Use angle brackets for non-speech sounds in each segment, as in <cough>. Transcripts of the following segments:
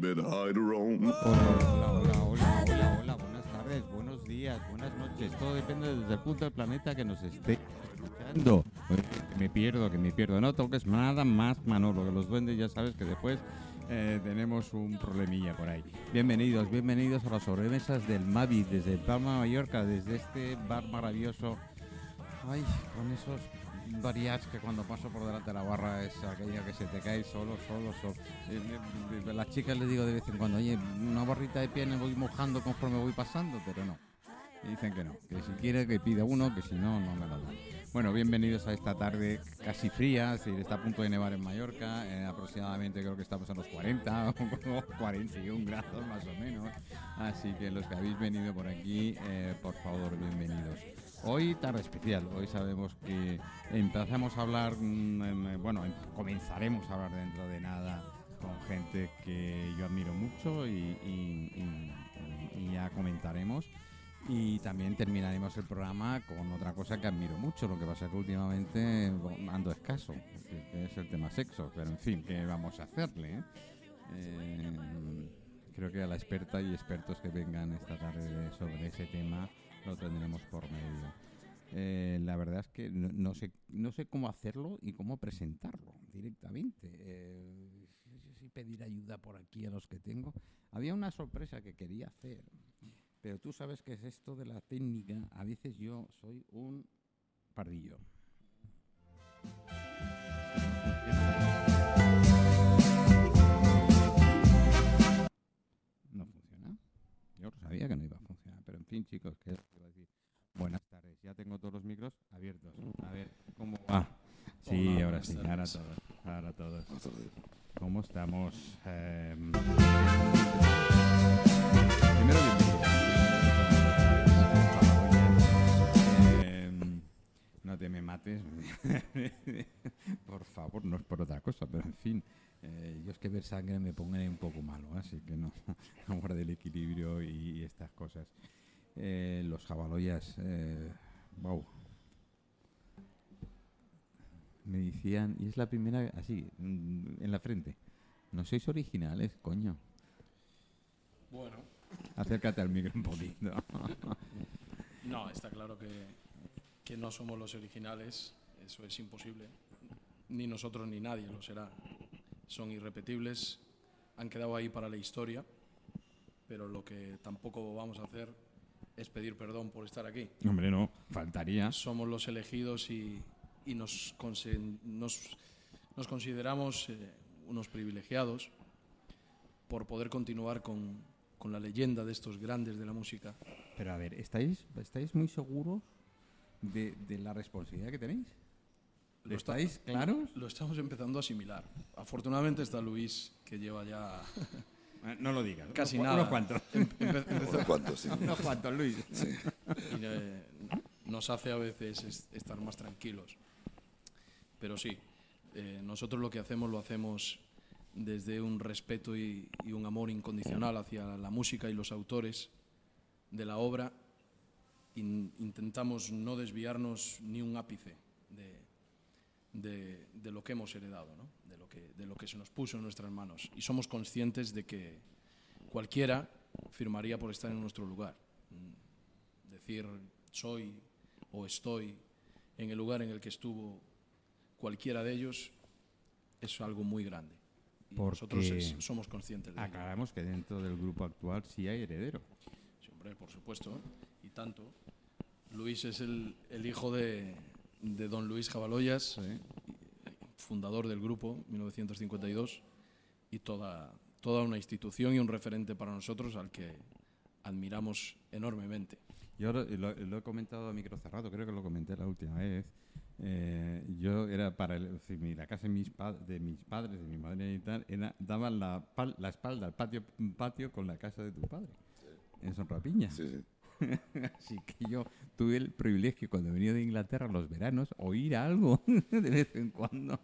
Hola, hola, hola, hola, hola, buenas tardes, buenos días, buenas noches. Todo depende desde el punto del planeta que nos esté escuchando. Me pierdo, que me pierdo. No toques nada más, Manolo, que los duendes ya sabes que después eh, tenemos un problemilla por ahí. Bienvenidos, bienvenidos a las sobremesas del Mavi desde Palma, Mallorca, desde este bar maravilloso. Ay, con esos varias que cuando paso por delante de la barra es aquella que se te cae solo, solo, solo. Eh, eh, las chicas les digo de vez en cuando, oye, una barrita de piel me voy mojando conforme voy pasando, pero no. Dicen que no, que si quiere que pida uno, que si no, no me lo dan. Bueno, bienvenidos a esta tarde casi fría, es decir, está a punto de nevar en Mallorca, eh, aproximadamente creo que estamos a los 40 <laughs> o 41 grados más o menos. Así que los que habéis venido por aquí, eh, por favor, bienvenidos. Hoy tarde especial, hoy sabemos que empezamos a hablar, mm, em, bueno, em- comenzaremos a hablar dentro de nada con gente que yo admiro mucho y, y- ya comentaremos. Y también terminaremos el programa con otra cosa que admiro mucho, lo que pasa es que últimamente ando escaso, que es el tema sexo, pero en fin, ¿qué vamos a hacerle? Eh, creo que a la experta y expertos que vengan esta tarde sobre ese tema lo tendremos por medio. Eh, la verdad es que no, sé, no sé cómo hacerlo y cómo presentarlo directamente. Eh, si pedir ayuda por aquí a los que tengo. Había una sorpresa que quería hacer, pero tú sabes que es esto de la técnica. A veces yo soy un pardillo. No funciona. Yo sabía que no iba a funcionar, fin, chicos, ¿qué iba a decir? Buenas tardes, ya tengo todos los micros abiertos. A ver, ¿cómo va? Sí, Hola, ahora sí, ahora todos, ahora todos. ¿Cómo estamos? Em, primero, bienvenidos. Em, no te me mates. <laughs> por favor, no es por otra cosa, pero en fin. eh, yo es que ver sangre me pone un poco malo, así que no. <laughs> Guarde el equilibrio y estas cosas. Eh, los jabaloyas, eh, wow. Me decían, y es la primera, así, mm, en la frente. No sois originales, coño. Bueno, Acércate al micro un poquito. <laughs> no, está claro que, que no somos los originales, eso es imposible. Ni nosotros ni nadie lo será. Son irrepetibles, han quedado ahí para la historia, pero lo que tampoco vamos a hacer es pedir perdón por estar aquí. Hombre, no, faltaría. Somos los elegidos y, y nos, nos, nos consideramos eh, unos privilegiados por poder continuar con, con la leyenda de estos grandes de la música. Pero a ver, ¿estáis, estáis muy seguros de, de la responsabilidad que tenéis? Lo está- ¿Estáis claros? Lo estamos empezando a asimilar. Afortunadamente está Luis, que lleva ya No lo digas. casi unos, nada. Unos cuantos. Em- Unos cuantos, sí. unos cuantos, Luis. y, <laughs> eh, nos hace a veces es- estar más tranquilos. Pero sí, eh, nosotros lo que hacemos lo hacemos desde un respeto y, y un amor incondicional hacia la música y los autores de la obra. In- intentamos no desviarnos ni un ápice de, de- de lo que hemos heredado, ¿no? de, lo que, de lo que se nos puso en nuestras manos. Y somos conscientes de que cualquiera firmaría por estar en nuestro lugar. Mm, Decir soy o estoy en el lugar en el que estuvo cualquiera de ellos es algo muy grande. Y Porque nosotros es- somos conscientes de ello. Aclaramos que dentro del grupo actual sí hay heredero. Sí, hombre, por supuesto, y tanto. Luis es el, el hijo de, de don Luis Jabaloyas, fundador del grupo, 1952, y toda, toda una institución y un referente para nosotros al que admiramos enormemente. Yo lo, lo- lo he comentado a micro cerrado, creo que lo comenté la última vez. Eh, yo era para el, la casa de mis, pa- de mis padres, de mi madre y tal, era, daban la, pal- la espalda al patio, patio con la casa de tu padre, en Sonrapiña. Sí, sí. <laughs> Así que yo tuve el privilegio cuando venía de Inglaterra los veranos oír algo <laughs> de vez en cuando.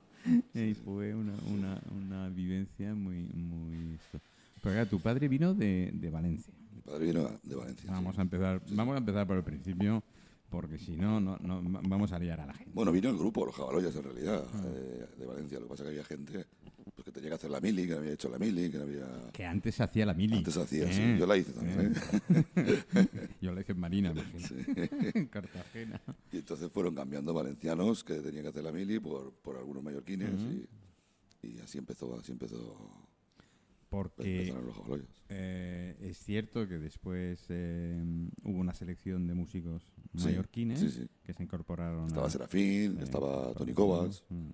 Y fue una, una, una vivencia muy... muy esto. Pero claro, tu padre vino de, de Valencia. Mi padre vino de Valencia. Vamos sí. a empezar, vamos a empezar por el principio, porque si no, no, no va- vamos a liar a la gente. Bueno, vino el grupo, los jabaloyas en realidad, eh, de Valencia. Lo que pasa es que había gente pues, que tenía que hacer la mili, que no había hecho la mili, que no había... Que antes hacía la mili. Antes hacía, Eh, sí. Yo la hice también, ¿eh? <laughs> Yo la hice en Marina, imagino. en <laughs> Cartagena. Y entonces fueron cambiando valencianos que tenían que hacer la mili por, por algunos mallorquines y, y así empezó, así empezó, Porque los eh, es cierto que después eh, hubo una selección de músicos Sí, mallorquines sí, sí. que se incorporaron Estaba a- Serafín, Sí, estaba Tony Kovacs. Mm.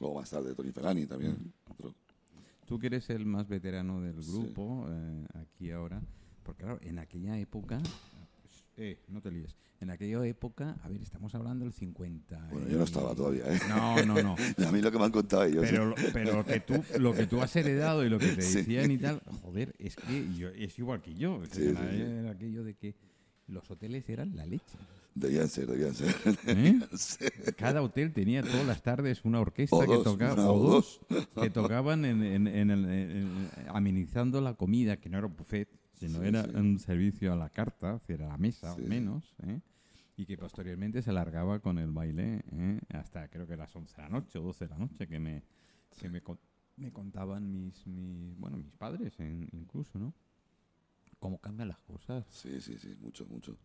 luego más tarde Tony Felani también. entró. Tú que eres el más veterano del grupo, eh, aquí ahora, porque claro, en aquella época, eh, no te líes, en aquella época, a ver, estamos hablando del 50. Bueno, yo no estaba todavía, ¿eh? No, no, no. <laughs> A mí lo que me han contado ellos. Pero, lo- pero lo, que tú, lo que tú has heredado y lo que te <laughs> Sí. decían y tal, joder, es que yo, es igual que yo. Sí, era aquello de que los hoteles eran la leche. Debían ser, debían ser. ¿eh? <laughs> Cada hotel tenía todas las tardes una orquesta O que dos, tocaba, una o dos, que tocaban en, en- en el- en- amenizando la comida, que no era un buffet, sino Sí, era sí. un servicio a la carta, es decir, a la mesa Sí. menos, ¿eh? y que posteriormente se alargaba con el baile ¿eh? hasta creo que las 11 de la noche o 12 de la noche, que me, que me, con- me contaban mis, mis, bueno, mis padres en- incluso, ¿no? Cómo cambian las cosas. Sí, sí, sí, mucho, mucho.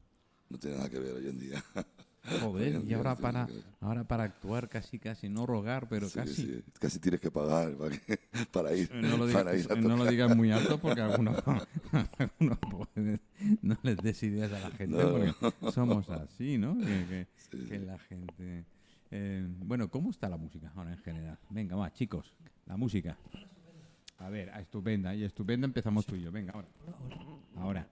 No tiene nada que ver hoy en día. <laughs> Joder, y ahora para, ahora para actuar casi, casi, no rogar, pero Sí, casi. sí, Casi tienes que pagar para, que- <laughs> para ir, No lo, para digas, ir a no lo tocar. digas muy alto porque <laughs> algunos, <laughs> algunos pueden- no les des ideas a la gente No. porque somos así, ¿no? Que, que- Sí, que sí. la gente... eh, bueno, ¿cómo está la música ahora en general? Venga, va, chicos, la música. A ver, a estupenda. Y estupenda empezamos tú y yo. Venga, ahora. Ahora.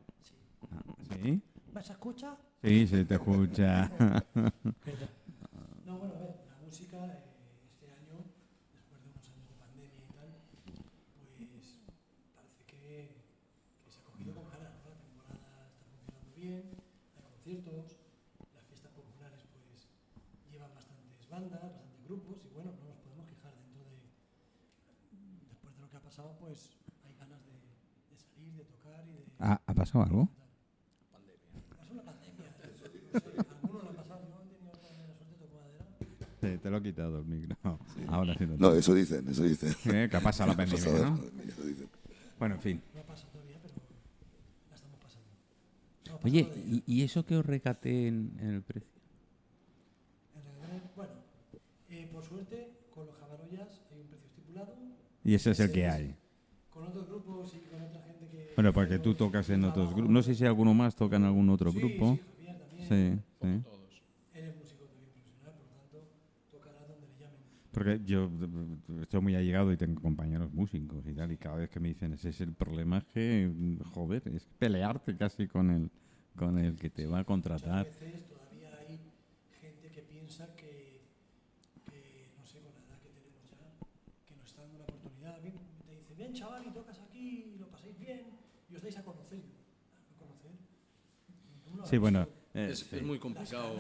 Ah, ¿Sí? ¿Me se escucha? Sí, se te escucha. <laughs> No, bueno, a ver, la música eh, este año, después de unos años de pandemia y tal, pues parece que, que se ha cogido con ganas, ¿no? La temporada está funcionando bien, hay conciertos, las fiestas populares pues llevan bastantes bandas, bastantes grupos y bueno, no nos podemos quejar dentro de, después de lo que ha pasado, pues hay ganas de, de salir, de tocar y de... ¿Ha, ha pasado algo? Es una pandemia, no sé, a alguno le ha pasado, yo he tenido la suerte, toco madera. Sí, te lo he quitado el micro. Ahora sí lo No, eso dicen, eso dicen. Eh, que ha pasado la <laughs> pandemia, pasado, ¿no? eso dicen. Bueno, en fin. No pasa todavía, pero la estamos pasando. Oye. ¿y, y eso que os recaté en, en el precio? Bueno, eh, por suerte, con los jabaroyas hay un precio estipulado. Y ese es el que hay. Con otros grupos y con otra gente que... Bueno, porque que tú tocas en otros grupos. No sé si alguno más toca en algún otro Sí, grupo. Sí, también. Sí, sí. Todos. Él es músico también profesional, por lo tanto, tocará donde le llamen. Porque yo estoy muy allegado y tengo compañeros músicos y tal, y cada vez que me dicen ese es el problema es que, joder, es pelearte casi con el, con el que te va a contratar. Muchas veces todavía hay gente que piensa que, que, no sé, con la edad que tenemos ya, que nos está dando una oportunidad. Bien, te dice, bien chaval, y tocas aquí, y lo pasáis bien, y os dais a conocer. Ah, ¿No conocer? Sí, bueno, Es, sí. es muy complicado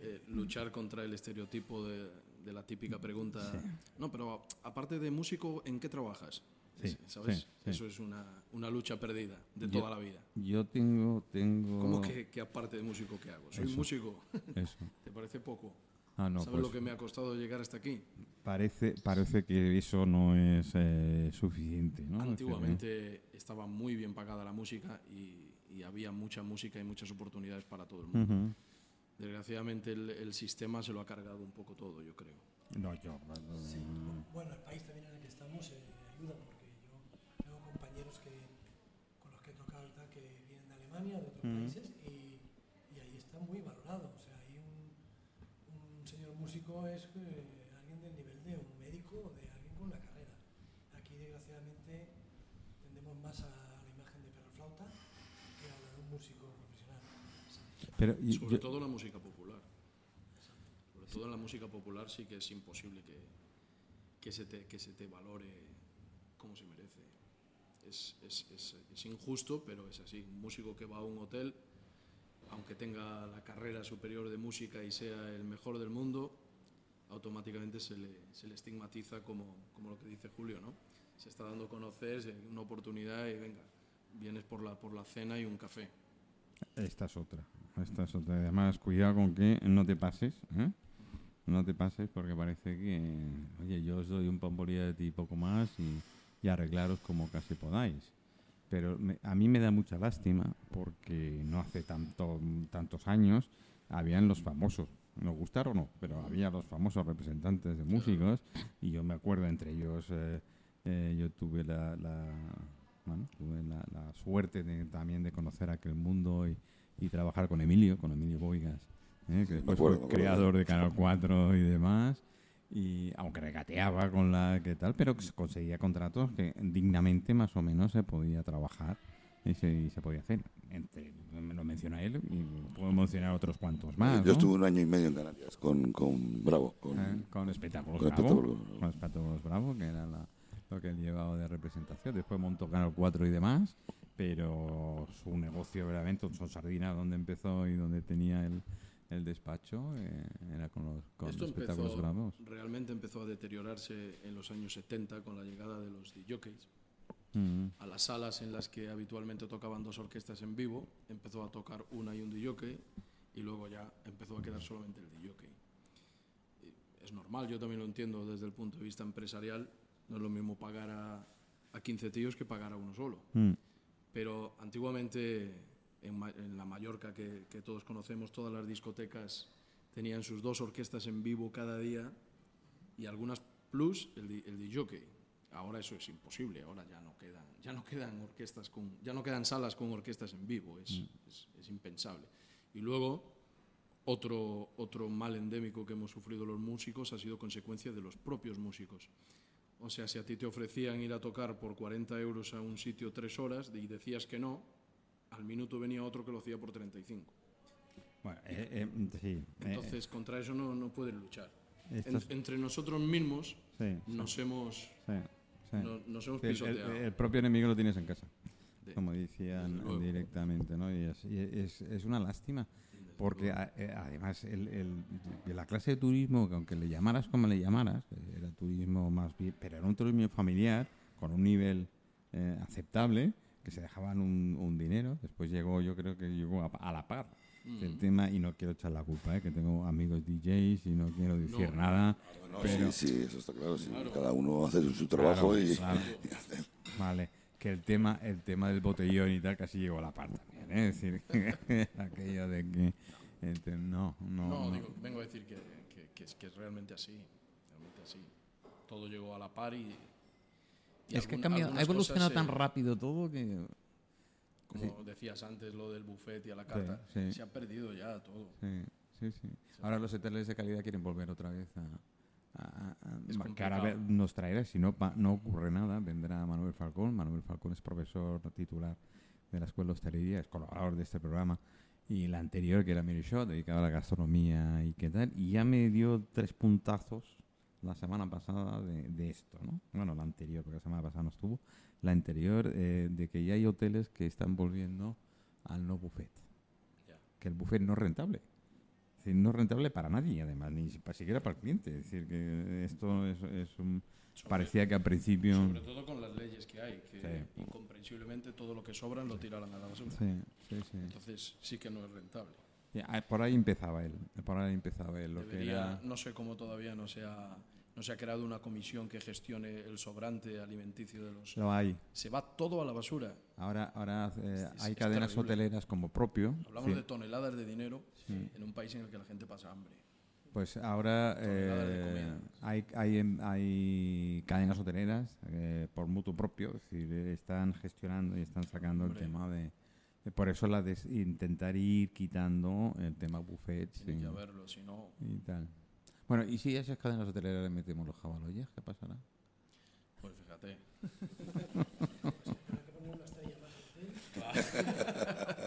eh, luchar contra el estereotipo de, de la típica pregunta. No, pero aparte de músico, ¿en qué trabajas? Sí, Es- ¿Sabes? sí, sí. Eso es una, una lucha perdida de Yo- toda la vida. yo tengo, tengo... ¿Cómo que, que aparte de músico qué hago? Soy Eso. músico. Eso. <laughs> ¿Te parece poco? Ah, no, ¿Sabes pues lo que me ha costado llegar hasta aquí? parece, parece que eso no es eh, suficiente, ¿no? Es Antiguamente estaba muy bien pagada la música y, y había mucha música y muchas oportunidades para todo el mundo. Ujú. Desgraciadamente el, el sistema se lo ha cargado un poco todo, yo creo. No, yo... Bueno, el país también en el que estamos eh, ayuda, porque yo tengo compañeros que, con los que he tocado y tal, que vienen de Alemania, de otros Ujú. países, y, y ahí está muy valorado. O sea, ahí un, un señor músico es eh, alguien del nivel de un médico o de alguien con una carrera. Aquí, desgraciadamente, tendemos más a la imagen de perro flauta que a la de un músico profesional. Pero y- Sobre yo- todo en la música popular. Sobre todo en la música popular sí que es imposible que, que, se, te, que se te valore como se merece. Es, es, es, es injusto, pero es así. Un músico que va a un hotel, aunque tenga la carrera superior de música y sea el mejor del mundo, automáticamente se le, se le estigmatiza como, como lo que dice Julio, ¿no? Se está dando a conocer una oportunidad y venga, vienes por la, por la cena y un café. Esta es otra. Esta es otra. Además, cuidado con que no te pases. ¿eh? No te pases porque parece que, oye, yo os doy un de y poco más y, y arreglaros como casi podáis. Pero me- a mí me da mucha lástima porque no hace tanto, tantos años habían los famosos, nos gustaron o no, pero había los famosos representantes de músicos y yo me acuerdo entre ellos, eh, eh, yo tuve la, la- bueno, tuve la, la suerte de- también de conocer aquel mundo y, y trabajar con Emilio, con Emilio Boigas, ¿eh? que después acuerdo, fue creador de Canal 4 y demás. Y aunque regateaba con la que tal, pero conseguía contratos que dignamente más o menos se podía trabajar y se, y se podía hacer. Entre, me lo menciona él y puedo mencionar otros cuantos más. Yo ¿no? estuve un año y medio en Canarias con, con Bravo. Con, Eh, con espectáculos con Bravo, Espectáculos. con espectáculos Bravo, que era la- que él llevaba de representación. Después montó Canal 4 y demás, pero su negocio verdaderamente, son Sardina, donde empezó y donde tenía el, el despacho, eh, era con los con Esto espectáculos empezó, realmente empezó a deteriorarse en los años 70 con la llegada de los DJs. Mm, A las salas en las que habitualmente tocaban dos orquestas en vivo, empezó a tocar una y un DJ y luego ya empezó a quedar solamente el DJ. Es normal, yo también lo entiendo desde el punto de vista empresarial. No es lo mismo pagar a, a 15 tíos que pagar a uno solo. mm, Pero antiguamente, en, la Mallorca que, que todos conocemos, todas las discotecas tenían sus dos orquestas en vivo cada día y algunas plus el, el DJ. Ahora eso es imposible, ahora ya no quedan, ya no quedan orquestas con, ya no quedan salas con orquestas en vivo, es, es- es impensable. Y luego otro, otro mal endémico que hemos sufrido los músicos ha sido consecuencia de los propios músicos. O sea, si a ti te ofrecían ir a tocar por 40 euros a un sitio tres horas y decías que no, al minuto venía otro que lo hacía por 35. Bueno, eh, eh, sí. eh, Entonces, contra eso no, no puedes luchar. En- entre nosotros mismos sí, nos hemos, sí, sí. no- nos hemos Sí, el, el- pisoteado. el propio enemigo lo tienes en casa, como decían directamente, ¿no? Y es, y es, es una lástima, porque a- eh, además el, el- de la clase de turismo, que aunque le llamaras como le llamaras, eh, era turismo más bien, pero era un turismo familiar, con un nivel eh, aceptable, que se dejaban un, un dinero, después llegó, yo creo que llegó a, a la par Mm. el tema, y no quiero echar la culpa, ¿eh? que tengo amigos DJs y no quiero decir No. nada. No, pero- sí, sí, eso está claro. sí. Claro. Cada uno hace su trabajo Claro, y, claro. <laughs> y hace- Vale, que el tema, el tema del botellón y tal casi llegó a la par también, ¿eh? Es decir, aquello de que este, no, no, No, no. digo, vengo a decir que, que- que es, que es realmente así. Realmente así. Todo llegó a la par y. y es que ha, cambiado, ha evolucionado tan se- rápido todo que Como decías antes, lo del buffet y a la carta, sí. se ha perdido ya todo. sí, sí, sí. Ahora los hoteles de calidad quieren volver otra vez a, a- a- a- Es que ahora complicado. ve- nos traerá, si no, pa- no ocurre nada, vendrá Manuel Falcón. Manuel Falcón es profesor titular de la Escuela de Hostelería, es colaborador de este programa. Y la anterior, que era Mary Shaw, dedicada a la gastronomía y qué tal, y ya me dio tres puntazos la semana pasada de, de esto, ¿no? Bueno, la anterior, porque la semana pasada no estuvo. La anterior, eh, de que ya hay hoteles que están volviendo al no buffet. Ya. Que el buffet no es rentable. Es decir, no es rentable para nadie, además, ni siquiera para el cliente. Es decir, que esto es, es un... Sobre- Parecía que al principio... Sobre todo con las leyes que hay, que Sí. incomprensiblemente todo lo que sobran lo tiran a la basura. Sí, sí, sí. Entonces sí que no es rentable. Por ahí empezaba él. Por ahí empezaba él. Lo que Debería, era... no sé cómo todavía no se, ha, no se ha creado una comisión que gestione el sobrante alimenticio de los... Lo hay. Se va todo a la basura. Ahora, ahora eh, Es- hay es cadenas terrible. hoteleras como propio. Hablamos sí, de toneladas de dinero en un país en el que la gente pasa hambre. Pues ahora eh, hay, hay, em- hay cadenas hoteleras eh, por mutuo propio, es decir, están gestionando y están sacando el tema de, de- Por eso la de intentar ir quitando el tema buffets Tiene y, que haberlo, si no... y tal. Bueno, y si a esas cadenas hoteleras le metemos los jabaloyes, ¿qué pasará? Pues fíjate.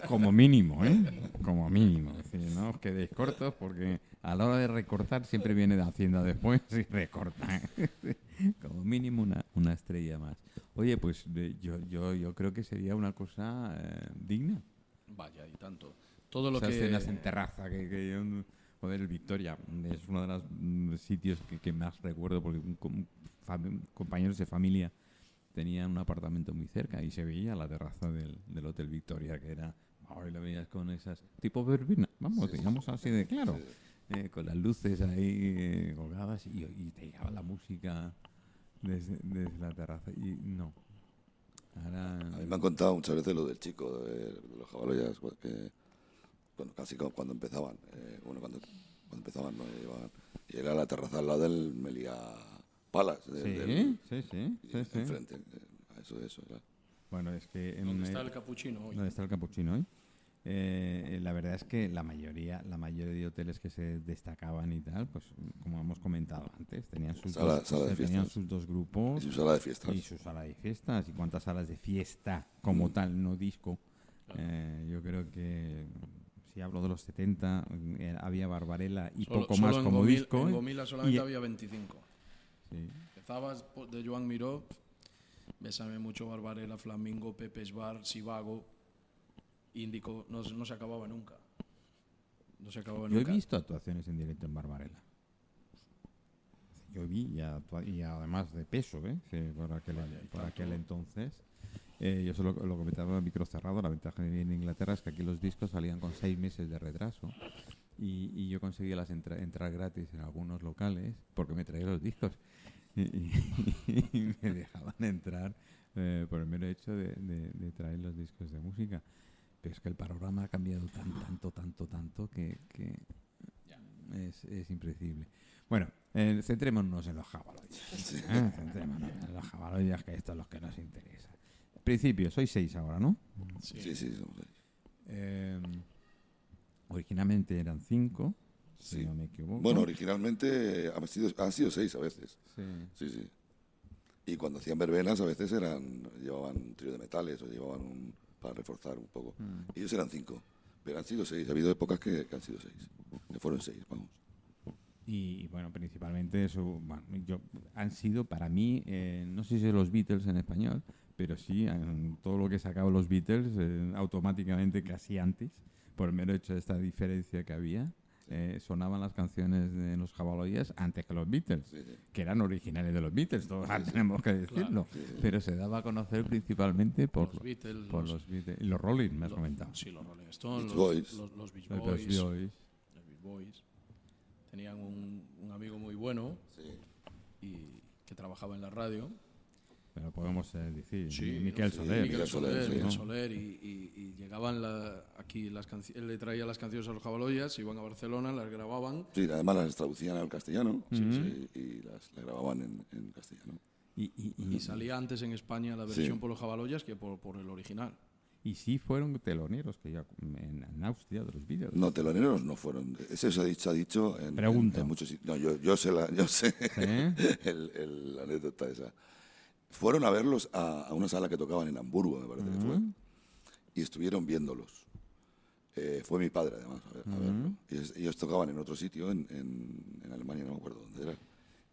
Como mínimo, ¿eh? Como mínimo. Es decir, no os quedéis cortos porque a la hora de recortar siempre viene de Hacienda después y recorta. <laughs> Como mínimo una, una estrella más. Oye, pues yo, yo, yo creo que sería una cosa eh, digna. Vaya, y tanto. Todo lo Esas que... cenas en terraza, que, que yo, joder, Victoria es uno de los mm, sitios que, que más recuerdo porque un com- fam- compañeros de familia tenían un apartamento muy cerca y se veía la terraza del, del Hotel Victoria, que era, ahora lo veías con esas, tipo verbena, vamos, digamos así de claro. Eh, con las luces ahí eh, colgadas y, y te llegaba la música desde, desde la terraza. Y no. Ahora. A mí me han contado muchas veces lo del chico, de, de los jabaloyas, pues, que bueno, casi como cuando empezaban, eh, bueno, cuando, cuando empezaban, ¿no? Llevaban- y era la terraza al lado del Melia Palace, de- Sí, del- sí, sí, sí, sí. enfrente, eh, eso, eso, era. Bueno, es que en, ¿Dónde está el capuchino hoy? ¿Dónde está el capuchino hoy? Eh, la verdad es que la mayoría, la mayoría de hoteles que se destacaban y tal, pues como hemos comentado antes, tenían sus, Sala- dos, sala de tenían fiestas. sus dos grupos Y su sala de fiestas. y su sala de fiestas y cuántas salas de fiesta como Mm. tal, no disco. Eh, yo creo que si hablo de los 70 eh, había Barbarella y Solo- poco solo más en como Gomil- disco. En ¿eh? Gomila solamente Y- había 25. sí. Empezabas de Joan Miró, Bésame mucho, Barbarella, Flamingo, Pepe's Bar, Sivago, Índico, no, se- no se acababa nunca. No se acababa Yo he visto actuaciones en directo en Barbarella. Yo vi y, además de peso, ¿eh? Sí, por aquel, por tanto. aquel entonces. Eh, yo solo lo comentaba micro cerrado. La ventaja en Inglaterra es que aquí los discos salían con seis meses de retraso. Y, y yo conseguía las entra- entrar gratis en algunos locales porque me traía los discos. Y, y- <laughs> y me dejaban entrar eh, por el mero hecho de, de- de traer los discos de música. Es que el panorama ha cambiado tan, tanto, tanto, tanto que, que es, es impredecible. Bueno, eh, centrémonos en los jabaloyas. ¿eh? Centrémonos en los jabaloyas, que esto es lo que nos interesa. Principio, sois seis ahora, ¿no? Sí. Sí, sí, somos ahí. Eh, originalmente eran cinco, si no me equivoco. Bueno, originalmente han sido, han sido seis a veces. Sí. Sí, sí. Y cuando hacían verbenas a veces eran llevaban un trío de metales o llevaban un para reforzar un poco. Mm. Ellos eran cinco, pero han sido seis. Ha habido épocas que, que han sido seis. Que fueron seis, vamos. Y, bueno, principalmente eso, bueno, yo, han sido para mí, eh, no sé si los Beatles en español, pero sí, han- todo lo que sacaban los Beatles eh, automáticamente casi antes, por el mero hecho de esta diferencia que había, eh, sonaban las canciones de los Jabaloyas antes que los Beatles, Sí, sí. que eran originales de los Beatles, todos tenemos que decirlo, sí, sí. pero se daba a conocer principalmente por, Los Beatles, por los- los Beatles. Los Rolling, me has comentado. Sí, los Rolling Stones, Beach los, Boys. los, los Beach Los Boys. Beach Boys. los Beach Boys. Tenían un, un amigo muy bueno Sí. y que trabajaba en la radio. Pero podemos eh, decir, Sí, Miquel sí, Soler. Miguel Miguel Soler, Soler, ¿no? Soler, y, y- y llegaban la- aquí las canciones, él le traía las canciones a los jabaloyas, iban a Barcelona, las grababan. Sí, además las traducían al castellano sí, y las, las grababan en, en castellano. Y, y, y- Y salía antes en España la Sí. versión por los jabaloyas que por, por el original. Y sí fueron teloneros que ya en, en Austria de los vídeos. No, teloneros no fueron. Eso se ha dicho, ha dicho en, Pregunto. en- en muchos sitios. No, yo, yo sé, la, yo sé ¿Sí? <laughs> el, el- la anécdota esa. Fueron a verlos a, a una sala que tocaban en Hamburgo, me parece que fue, y estuvieron viéndolos. Eh, fue mi padre, además, a, ver- a verlo. Ellos tocaban en otro sitio, en, en- en Alemania, no me acuerdo dónde era.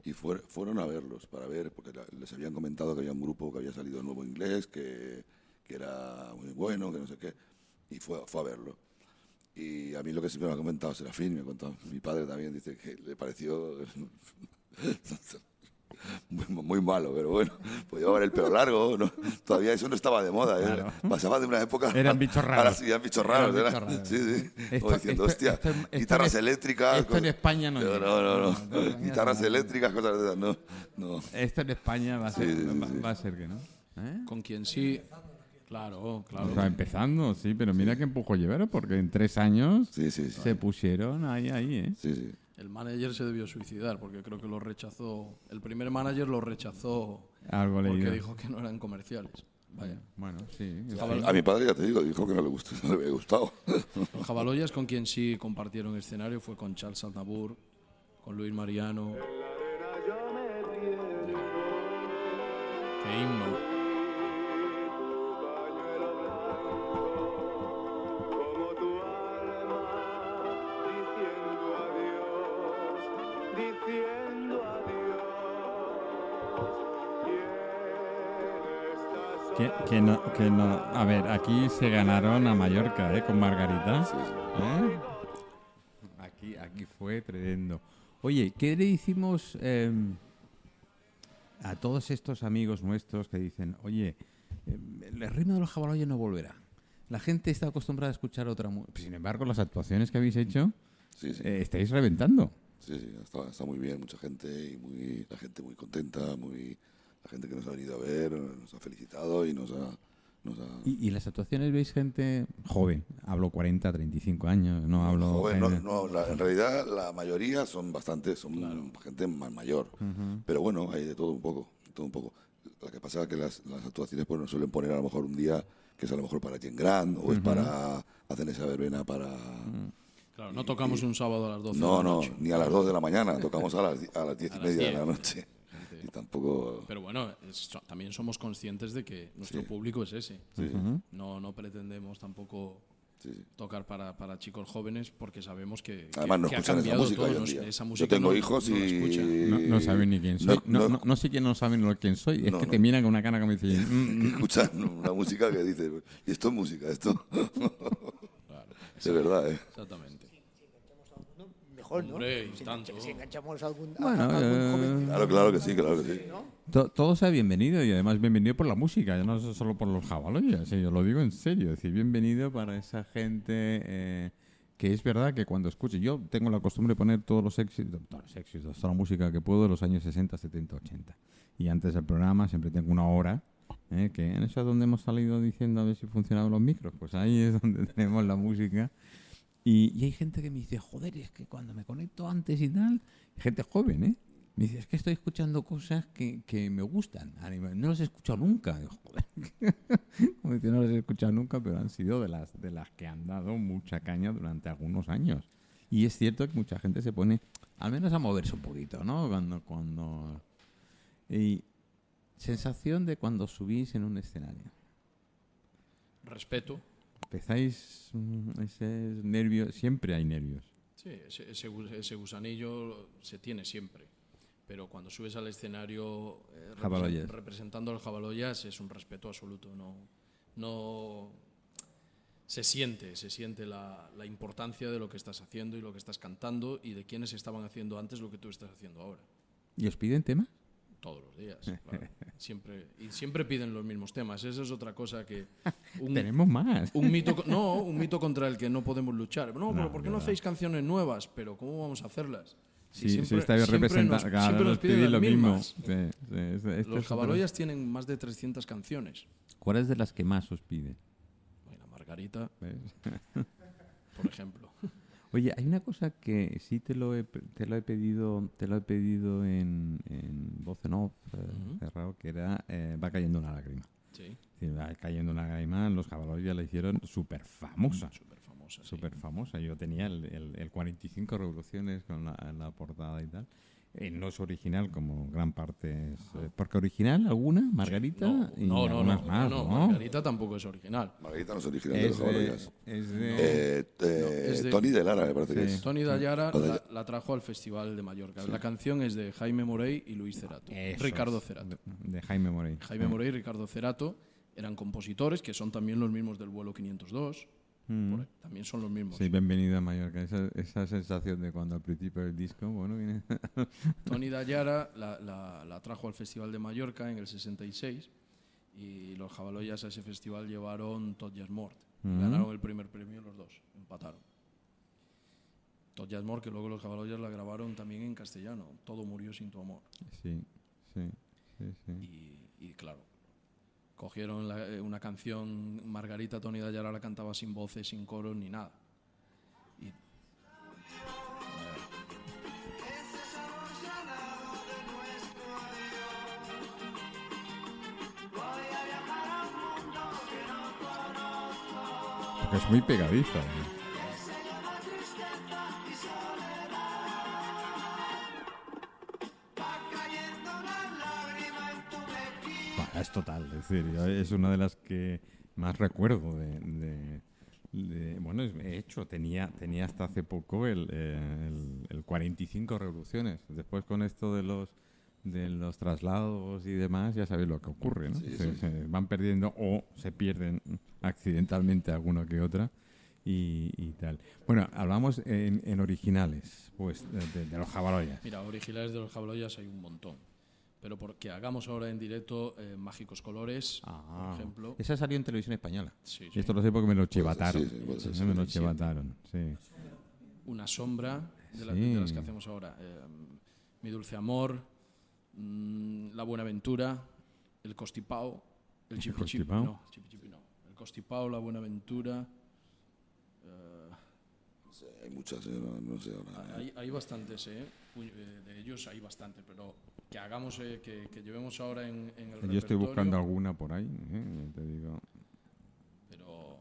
Y fuer- fueron a verlos para ver, porque la- les habían comentado que había un grupo que había salido nuevo inglés, que, que era muy bueno, que no sé qué. Y fue, fue a verlo. Y a mí lo que siempre me ha comentado Serafín, me ha contado mi padre también, dice que le pareció <laughs> <laughs> muy, muy malo, pero bueno, podía llevar el pelo largo, ¿no? todavía eso no estaba de moda, ¿eh? Claro. pasaba de una época... Eran bichos raros. Ahora sí, eran bichos raros, Eran era- bichos raros. sí, sí, Esto- diciendo, esto- hostia, esto en- esto guitarras eléctricas... esto en España no no, no, no, guitarras no. eléctricas, cosas de esas, no, no. Esto en España va a ser, Sí, sí, va, sí. va a ser que no. ¿Eh? Con quien sí. Claro, claro. Empezando, sí, pero mira que empujó llevaron porque en tres años Sí, sí, sí. se pusieron ahí, ahí, ¿eh? Sí, sí. El manager se debió suicidar porque creo que lo rechazó. El primer manager lo rechazó Algo porque leído. dijo que no eran comerciales. Vaya. Bueno, sí. A, a mi padre, ya te digo, dijo que no le, gustó, <laughs> no le había gustado. <laughs> Los Jabaloyas con quien sí compartieron escenario fue con Charles Aznavour, con Luis Mariano. Qué himno. Que, no, que no. A ver, aquí se ganaron a Mallorca, ¿eh? Con Margarita. Sí, sí. ¿Eh? Aquí, aquí fue tremendo. Oye, ¿qué le decimos eh, a todos estos amigos nuestros que dicen, oye, eh, el ritmo de los jabaloyes no volverá? La gente está acostumbrada a escuchar otra música. Sin embargo, las actuaciones que habéis hecho sí. eh, estáis reventando. Sí, sí, está, está muy bien, mucha gente y muy, la gente muy contenta, muy, la gente que nos ha venido a ver, nos ha felicitado y nos ha... Nos ha ¿Y, y las actuaciones veis gente joven? Hablo 40, 35 años, no hablo... Joven, no, gente- no, la- en realidad la mayoría son bastante, son gente más mayor. Pero bueno, hay de todo un poco, de todo un poco. Lo que pasa es que las, las actuaciones pues nos suelen poner a lo mejor un día que es a lo mejor para Jen Grant o es para hacer esa verbena para... Claro, no tocamos un sábado a las 12 de No, no, ni a las 2 de la mañana, tocamos a las, a las 10 y A media de 10. la noche. Y tampoco... Pero bueno, es- también somos conscientes de que nuestro Sí. público es ese. Sí, No, no pretendemos tampoco sí, sí. tocar para, para chicos jóvenes porque sabemos que, que- Además no que ha escuchan esa cambiado música todo. hoy en no- día. esa Yo música tengo no- hijos no la y... No, no saben ni quién soy. No, no- no, no sé quién no saben lo quién soy. Es No, que no. te miran con una cara como dicen... <laughs> "Mm, mm". escuchan una música que dice, y esto es música, esto... Claro, <laughs> de verdad, ¿eh? exactamente. ¿No? Mejor, ¿no? Hombre, y si, tanto. engancha- si enganchamos a algún, a- Bueno, a algún eh, joven, Claro, claro que sí, claro que sí. To- todo sea bienvenido y además bienvenido por la música, ya no solo por los jabaloyas, eh, yo lo digo en serio, es decir, bienvenido para esa gente eh, que es verdad que cuando escuche, yo tengo la costumbre de poner todos los éxitos, todos los éxitos, toda la música que puedo de los años 60, 70, 80. Y antes del programa siempre tengo una hora, eh, que en eso es donde hemos salido diciendo a ver si funcionaban los micros, pues ahí es <laughs> donde tenemos la música. Y, hay gente que me dice, joder, es que cuando me conecto antes y tal, gente joven, ¿eh? Me dice, es que estoy escuchando cosas que, que me gustan. No las he escuchado nunca. Joder. <laughs> No las he escuchado nunca, pero han sido de las, de las que han dado mucha caña durante algunos años. Y es cierto que mucha gente se pone, al menos a moverse un poquito, ¿no? Cuando, cuando... Y sensación de cuando subís en un escenario. Respeto. Empezáis mm, ese nervio, siempre hay nervios. Sí, ese, ese gu- ese gusanillo se tiene siempre. Pero cuando subes al escenario eh, representando al Jabaloyas es un respeto absoluto. No, no se siente, se siente la, la importancia de lo que estás haciendo y lo que estás cantando y de quienes estaban haciendo antes lo que tú estás haciendo ahora. ¿Y os piden temas? Todos los días. claro. Siempre, y siempre piden los mismos temas. Esa es otra cosa que... <laughs> Un, Tenemos más. un mito, no, un mito contra el que no podemos luchar. No, pero No, ¿por qué no hacéis canciones nuis? Pero ¿cómo vamos a hacerlas? Si Sí, sí, siempre- está bien siempre nos- claro, siempre nos piden lo mismo. Sí, sí, es- esto Los Jabaloyas tienen más de 300 canciones. ¿Cuál es de las que más os piden? Bueno, Margarita, ¿Ves? por ejemplo. <laughs> Oye, hay una cosa que sí te lo he, te lo he pedido, te lo he pedido en, en voz en off, eh, Ujú. cerrado, que era eh, va cayendo una lágrima. Sí, va cayendo una lágrima, los Jabaloyas la hicieron súper famosa. súper famosa. sí. Súper famosa. Yo tenía el, el, el 45 revoluciones con la, la portada y tal. Eh, no es original como gran parte es... eh, porque original alguna, Margarita No, y no, no, algunas no, más, no, ¿no? Margarita tampoco es original. Margarita no es original de los Es de, Jabaloyas. es de- Eh, eh, es de- Tony de Lara, me parece que es. Tony de- la, la trajo al Festival de Mallorca. La canción es de Jaime Morey y Luis Cerato. Eso Ricardo es, Cerato. De, de Jaime Morey. Jaime Morey y Ricardo Cerato eran compositores que son también los mismos del vuelo 502. Mm. por también son los mismos. Sí, bienvenido a Mallorca. Esa, esa sensación de cuando al principio del disco, bueno, viene... <laughs> Tony Dallara la, la- la trajo al Festival de Mallorca en el 66 y los Jabaloyas a ese festival llevaron Jazz Mort. Mm. Ganaron el primer premio los dos, empataron. Jazz Mort, que luego los Jabaloyas la grabaron también en castellano. Todo murió sin tu amor. Sí, sí, sí, sí. Y, y claro, cogieron la- eh, una canción, Margarita Tony Dallara la cantaba sin voces, sin coros ni nada. Y, es muy pegadiza. ¿no? Decir, es una de las que más recuerdo de, de- de- bueno, es- he hecho, tenía, tenía hasta hace poco el, eh, el, el 45 revoluciones. Después con esto de los de los traslados y demás, ya sabéis lo que ocurre, ¿no? Sí, se, sí. se van perdiendo o se pierden accidentalmente alguna que otra y, y tal. Bueno, hablamos en, en originales, pues, de, de- de los jabaloyas. mira, originales de los Jabaloyas hay un montón. Pero porque hagamos ahora en directo eh, Mágicos Colores, Ah, por ejemplo. Esa salió en televisión española. Sí, Y sí. esto lo sé porque me lo chivataron. sí, sí, me lo chivataron, sí. una sombra de, la- Sí. de las que hacemos ahora. Eh, Mi dulce amor, mm, La Buenaventura, El Costipao, El Chipi Chipi, Costipao? no, Chipi Chipi no. El Costipao, La Buenaventura. eh, Hay muchas, yo no, no sé ahora. hay, hay bastantes, ¿eh? Eh, De ellos hay bastante, pero que hagamos, eh, que, que llevemos ahora en, en el Yo estoy buscando repertorio, alguna por ahí, ¿eh? te digo. Pero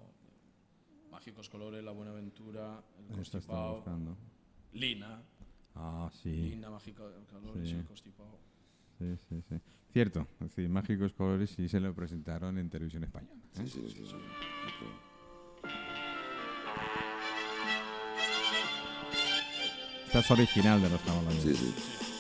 Mágicos Colores, La Buenaventura, El buscando. Lina, Ah, sí. Lina Mágica Colores, Sí. El Costipao. Sí, sí, sí. Cierto, es decir, Mágicos Colores sí se lo presentaron en televisión española. ¿eh? Sí, sí, sí, sí. Esta es original de los Jabalanes. Sí, sí.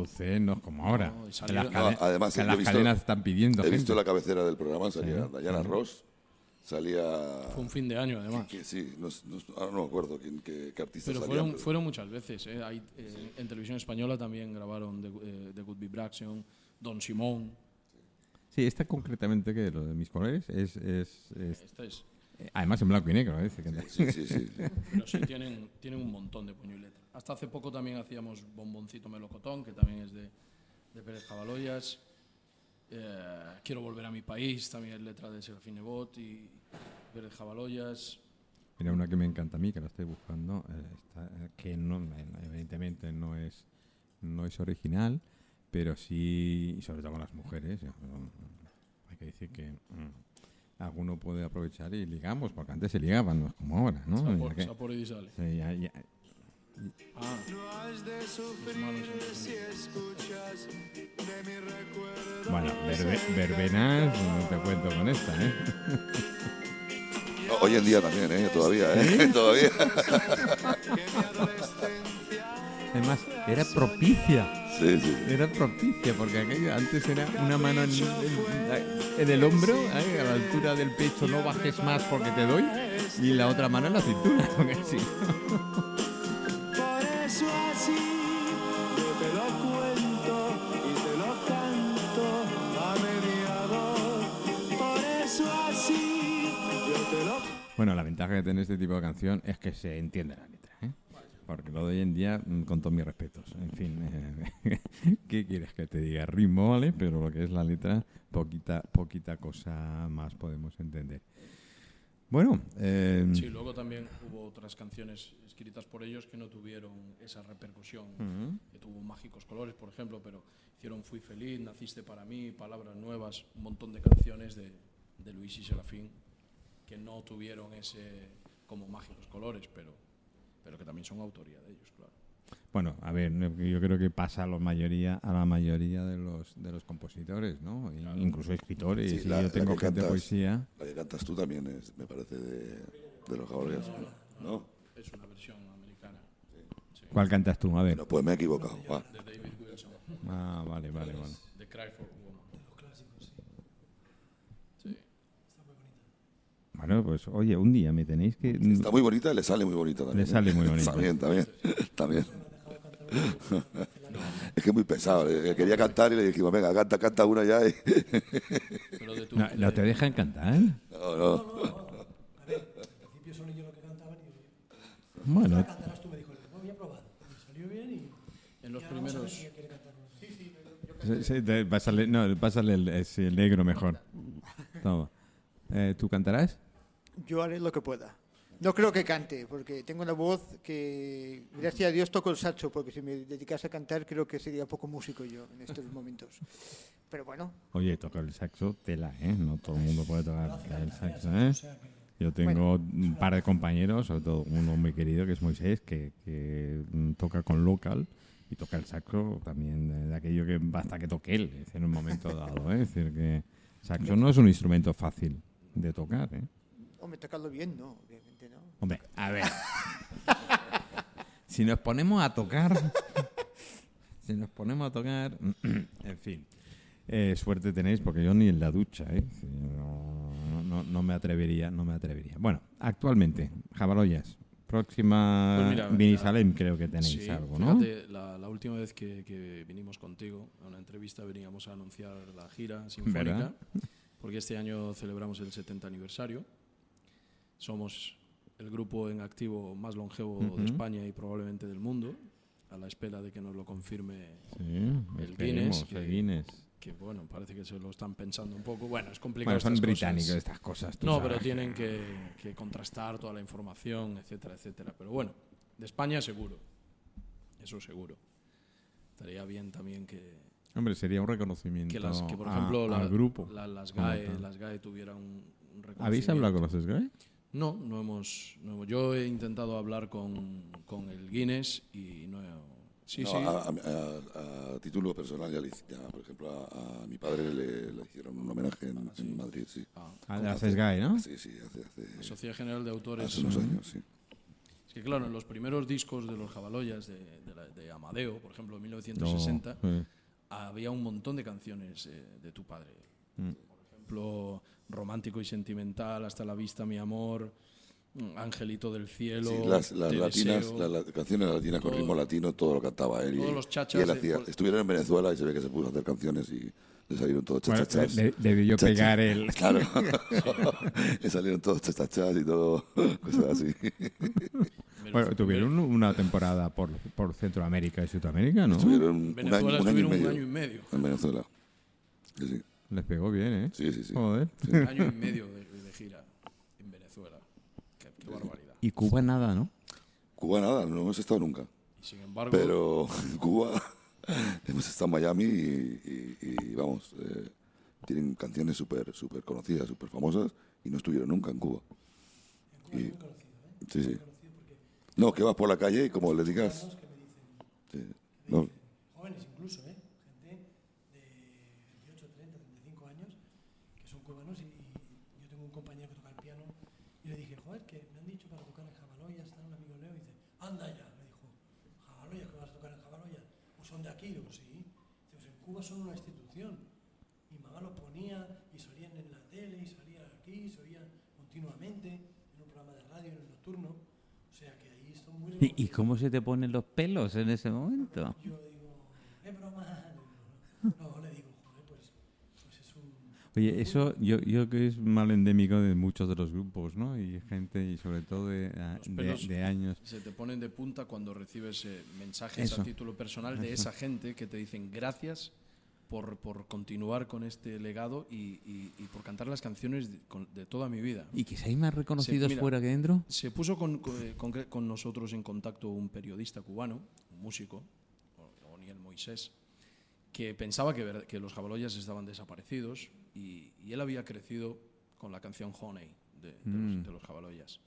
Entonces no es como ahora. No, que las, No, además, que las visto- cadenas están pidiendo He gente. visto la cabecera del programa, salía Diana Ross, salía... Fue un fin de año, además. que sí, no, no- ahora no me acuerdo quién, qué, qué artista Pero salía. fueron, pero- fueron muchas veces. ¿eh? Hay, eh, en televisión española también grabaron The, eh, The Good Vibration, Don Simón. Sí, esta concretamente que lo de mis colores es, es- es- Esta es, eh, además en blanco y negro, ¿eh? Que- Sí, sí, sí. sí. pero sí tienen, tienen un montón de puño y letra. Hasta hace poco también hacíamos Bomboncito Melocotón, que también es de, de Pérez Jabaloyas. Eh, Quiero volver a mi país, también es letra de Serafín Nebot y Pérez Jabaloyas. Mira, una que me encanta a mí, que la estoy buscando, eh, eh, que no, evidentemente no es, no es original, pero sí, y sobre todo con las mujeres, eh, hay que decir que mm, alguno puede aprovechar y ligamos, porque antes se ligaban, no es como ahora, ¿no? Y Disale. sí, ya- ya- Ah, mis manos en bueno, verbe- verbenas, no te cuento con esta, ¿eh? No, hoy en día también, ¿eh? Todavía, ¿eh? Todavía. Además, era propicia. Sí, sí. Era propicia, porque aquello antes era una mano en, en- en el hombro, ¿eh? a la altura del pecho, no bajes más porque te doy, y la otra mano en la cintura, porque sí. Ventaja de tener este tipo de canción es que se entiende la letra, ¿eh? Porque lo de hoy en día, mm, con todos mis respetos, en fin, eh, <laughs> ¿qué quieres que te diga? Ritmo, ¿vale? Pero lo que es la letra, poquita, poquita cosa más podemos entender. Bueno, eh, Sí, luego también hubo otras canciones escritas por ellos que no tuvieron esa repercusión que tuvo Mágicos Colores, por ejemplo, pero hicieron Fui Feliz, Naciste para mí, Palabras Nuevas, un montón de canciones de, de Luis y Serafín que no tuvieron ese como Mágicos Colores, pero, pero que también son autoría de ellos, claro. Bueno, a ver, no, yo creo que pasa a la mayoría, a la mayoría de los de los compositores, ¿no? E Incluso escritores. Sí, la- yo la tengo que gente de cantas- poesía. La que cantas tú también es, me parece, de, de los jabalíes. ¿No? Es una versión americana ¿Cuál cantas tú? A ver. No, pues me he equivocado. va. de David Wilson, Ah, vale, vale, vale. de Cry for Woman. Sí. Bueno, pues oye, un día me tenéis que. Está muy bonita, le sale muy bonita también. Le sale ¿eh? muy bonita. <laughs> También, también. también. es que es muy pesado. eh, Quería cantar y le dijimos, venga, canta, canta una ya. y- <laughs> No, ¿No te dejan cantar? no, no. A ver, al principio son ellos los que cantaban y yo, Bueno, "Ahora cantarás tú, me dijo, no, voy a probar. Me salió bien y en los primeros sí, sí, pásale, no, pásale el, el negro mejor. <laughs> Toma. Eh, ¿Tú cantarás? Yo haré lo que pueda. No creo que cante, porque tengo una voz que, gracias a Dios, toco el saxo, porque si me dedicase a cantar creo que sería poco músico yo en estos momentos. Pero bueno, Oye, tocar el saxo, tela, ¿eh? No todo el mundo puede tocar el saxo, ¿eh? Yo tengo un par de compañeros, sobre todo uno muy querido que es Moisés, que, que mm, toca con local Y toca el saxo también, eh, de aquello que basta que toque él en un momento dado. ¿eh? Es decir, que saxo no es un instrumento fácil de tocar. ¿eh? Hombre, tocarlo bien, no, obviamente no. Hombre, a ver. si nos ponemos a tocar. si nos ponemos a tocar. en fin. Eh, suerte tenéis porque yo ni en la ducha, ¿eh? No, no- no me atrevería, no me atrevería. Bueno, actualmente, Jabaloyas, próxima Pues mira, Vinisalem creo que tenéis Sí, algo, ¿no? fíjate, la, la última vez que, que vinimos contigo a una entrevista veníamos a anunciar la gira sinfónica, ¿Verdad? porque este año celebramos el 70 aniversario. Somos el grupo en activo más longevo de España y probablemente del mundo, a la espera de que nos lo confirme, Sí, el Guinness, que- el Guinness. que bueno, parece que se lo están pensando un poco. Bueno, es complicado. Bueno, son estas británicos cosas. estas cosas. tú No, sabes. pero tienen que, que contrastar toda la información, etcétera, etcétera. Pero bueno, de España seguro. Eso seguro. Estaría bien también que, Hombre, sería un reconocimiento que, las, que por a- ejemplo, la- al grupo. la- las, GAE, las GAE tuvieran un, un ¿Habéis hablado con reconocimiento. los SGAE? No, no hemos, no hemos- Yo he intentado hablar con, con el Guinness y no he... Sí, No, sí. A, a- a- a título personal, ya, le ya, por ejemplo, a, a mi padre le, le hicieron un homenaje en, en Madrid, sí. Ah, A las SGAE, ¿no? Sí, sí, hace, hace, Sociedad General de Autores. hace unos años, sí. Es que claro, en los primeros discos de los Jabaloyas, de, de la- de Amadeo, por ejemplo, en 1960, No, sí. había un montón de canciones eh, de tu padre. Mm. Por ejemplo, Romántico y Sentimental, Hasta la Vista, Mi Amor, mm, Angelito del Cielo. Sí, las, las Te latinas, Deseo. las, las canciones latinas con Todo- ritmo latino, todo lo cantaba él. y- todos los y chachas él hacía, estuvieron en Venezuela y se ve que se puso a hacer canciones y le salieron todos Bueno, chachachas. de- debió yo pegar el... <laughs> Claro, <laughs> <laughs> le salieron todos chachachas y todo, cosas así. Bueno, tuvieron una temporada por, por Centroamérica y Sudamérica, ¿no? Estuvieron un Venezuela año, un año y estuvieron medio un año y medio. en Venezuela. Sí, sí, Les pegó bien, ¿eh? sí, sí, sí. Joder. Un <laughs> año y medio de, de gira en Venezuela. Qué, qué barbaridad. Y Cuba nada, ¿no? Cuba nada, no hemos estado nunca. Y sin embargo, Pero en <laughs> Cuba <laughs> hemos estado en Miami y, y- y, vamos, eh, tienen canciones súper super conocidas, súper famosas y no estuvieron nunca en Cuba. En Cuba Y- es muy conocido, ¿eh? Sí, sí. No, que vas por la calle y como le digas... cubanos que me dicen, sí, me no, dicen, jóvenes incluso, ¿eh? Gente de 28, 30, 35 años que son cubanos y, y yo tengo un compañero que toca el piano y le dije, joder, que me han dicho para tocar en Jabaloya, está un amigo Leo y dice, anda ya, me dijo, Jabaloya, que vas a tocar en Jabaloya, pues son de aquí, digo, sí. Dice, pues en Cuba son una institución. Mi mamá lo ponía y salían en la tele y salían aquí, se oían continuamente en un programa de radio, en el nocturno. O sea que ahí son muy ¿Y, y cómo se te ponen los pelos en ese momento? Yo digo, es broma. Digo, No, le digo, joder, pues, pues es un. Oye, eso yo, yo que es mal endémico de muchos de los grupos, ¿no? Y gente, y sobre todo de, a- de- de años. se te ponen de punta cuando recibes eh, mensajes Eso. a título personal de esa gente que te dicen gracias por, por continuar con este legado y, y- y por cantar las canciones de, con- de toda mi vida. ¿Y que seáis más reconocidos mira. fuera que dentro? Se puso con, con, eh, con- con nosotros en contacto un periodista cubano, un músico, Oniel Moisés, que pensaba que, que los jabaloyas estaban desaparecidos y, y él había crecido con la canción Honey de, de Mm. los, de los jabaloyas.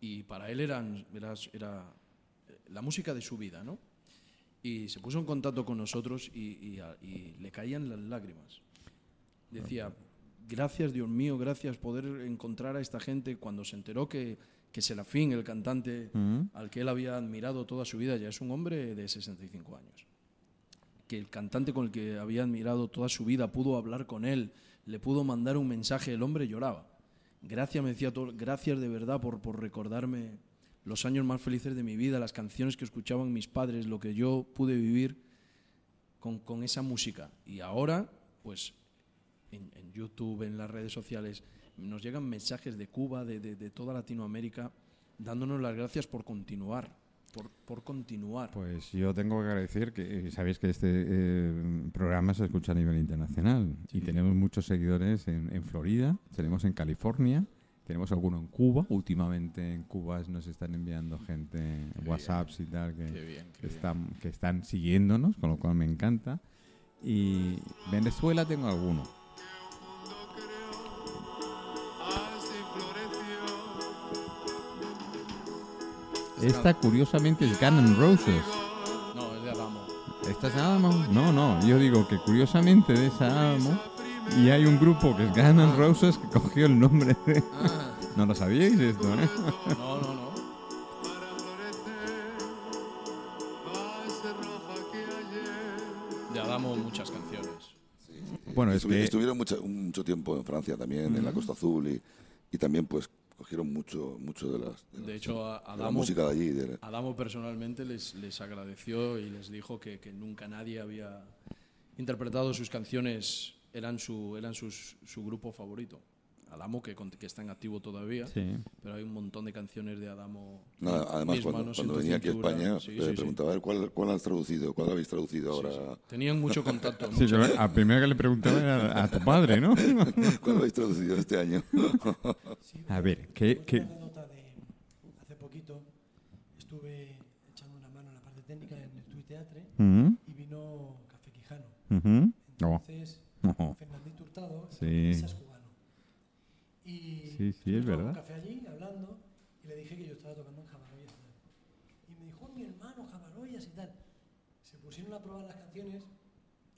Y para él eran, era, era, eh, la música de su vida, ¿no? Y se puso en contacto con nosotros y, y a- y le caían las lágrimas. Decía, gracias Dios mío, gracias poder encontrar a esta gente cuando se enteró que, que Serafín, el cantante Mm. al que él había admirado toda su vida, ya es un hombre de 65 años. Que el cantante con el que había admirado toda su vida pudo hablar con él, le pudo mandar un mensaje, el hombre lloraba. Gracias, me decía todo, gracias de verdad por, por recordarme los años más felices de mi vida, las canciones que escuchaban mis padres, lo que yo pude vivir con, con esa música. Y ahora, pues en, en YouTube, en las redes sociales, nos llegan mensajes de Cuba, de, de- de toda Latinoamérica, dándonos las gracias por continuar, por, por continuar. Pues yo tengo que agradecer que eh, sabéis que este eh, programa se escucha a nivel internacional y tenemos muchos seguidores en, en Florida, tenemos en California, tenemos alguno en Cuba. Últimamente en Cuba nos están enviando gente WhatsApps y tal que, Qué bien, qué que bien. están, que están siguiéndonos, con lo cual me encanta. Y Venezuela tengo alguno. Esta curiosamente es Gun N' Roses. No, es de Adamo. ¿Esta es Adamo? No, no. Yo digo que curiosamente de esa Adamo. Y hay un grupo que es Guns N' Roses que cogió el nombre de. Ah, <laughs> No lo sabíais esto, ¿eh? no, no, no. De Adamo muchas canciones. Bueno, es que. Estuvieron mucho tiempo en Francia también, en la Costa Azul, y, y también pues cogieron mucho, mucho de, las, de, De las- hecho, a de la música de allí. de- Adamo personalmente les, les agradeció y les dijo que, que nunca nadie había interpretado sus canciones, eran su, eran sus- su grupo favorito. Adamo, que, con- que está en activo todavía, Sí. pero hay un montón de canciones de Adamo. Nada, además, Mis cuando, manos cuando venía aquí a. España, Sí, le sí, sí. preguntaba a ver cuál, cuál has traducido, cuál habéis traducido ahora, Tenían mucho contacto. Sí, mucho- pero a primero que le preguntaba era a tu padre, ¿no? <laughs> cuál habéis traducido este año. <laughs> A ver, ¿qué, qué, anécdota de hace poquito estuve echando una mano en la parte técnica en el Tui Teatre ¿Mm? y vino Café Quijano. Ujú. No. Entonces, Ojo. Fernandito Hurtado Sí. es cubano. Y Sí, sí, es verdad. un café allí hablando y le dije que yo estaba tocando en Jabaroyas y me dijo, mi hermano, Jabaroyas y tal. Se pusieron a probar las canciones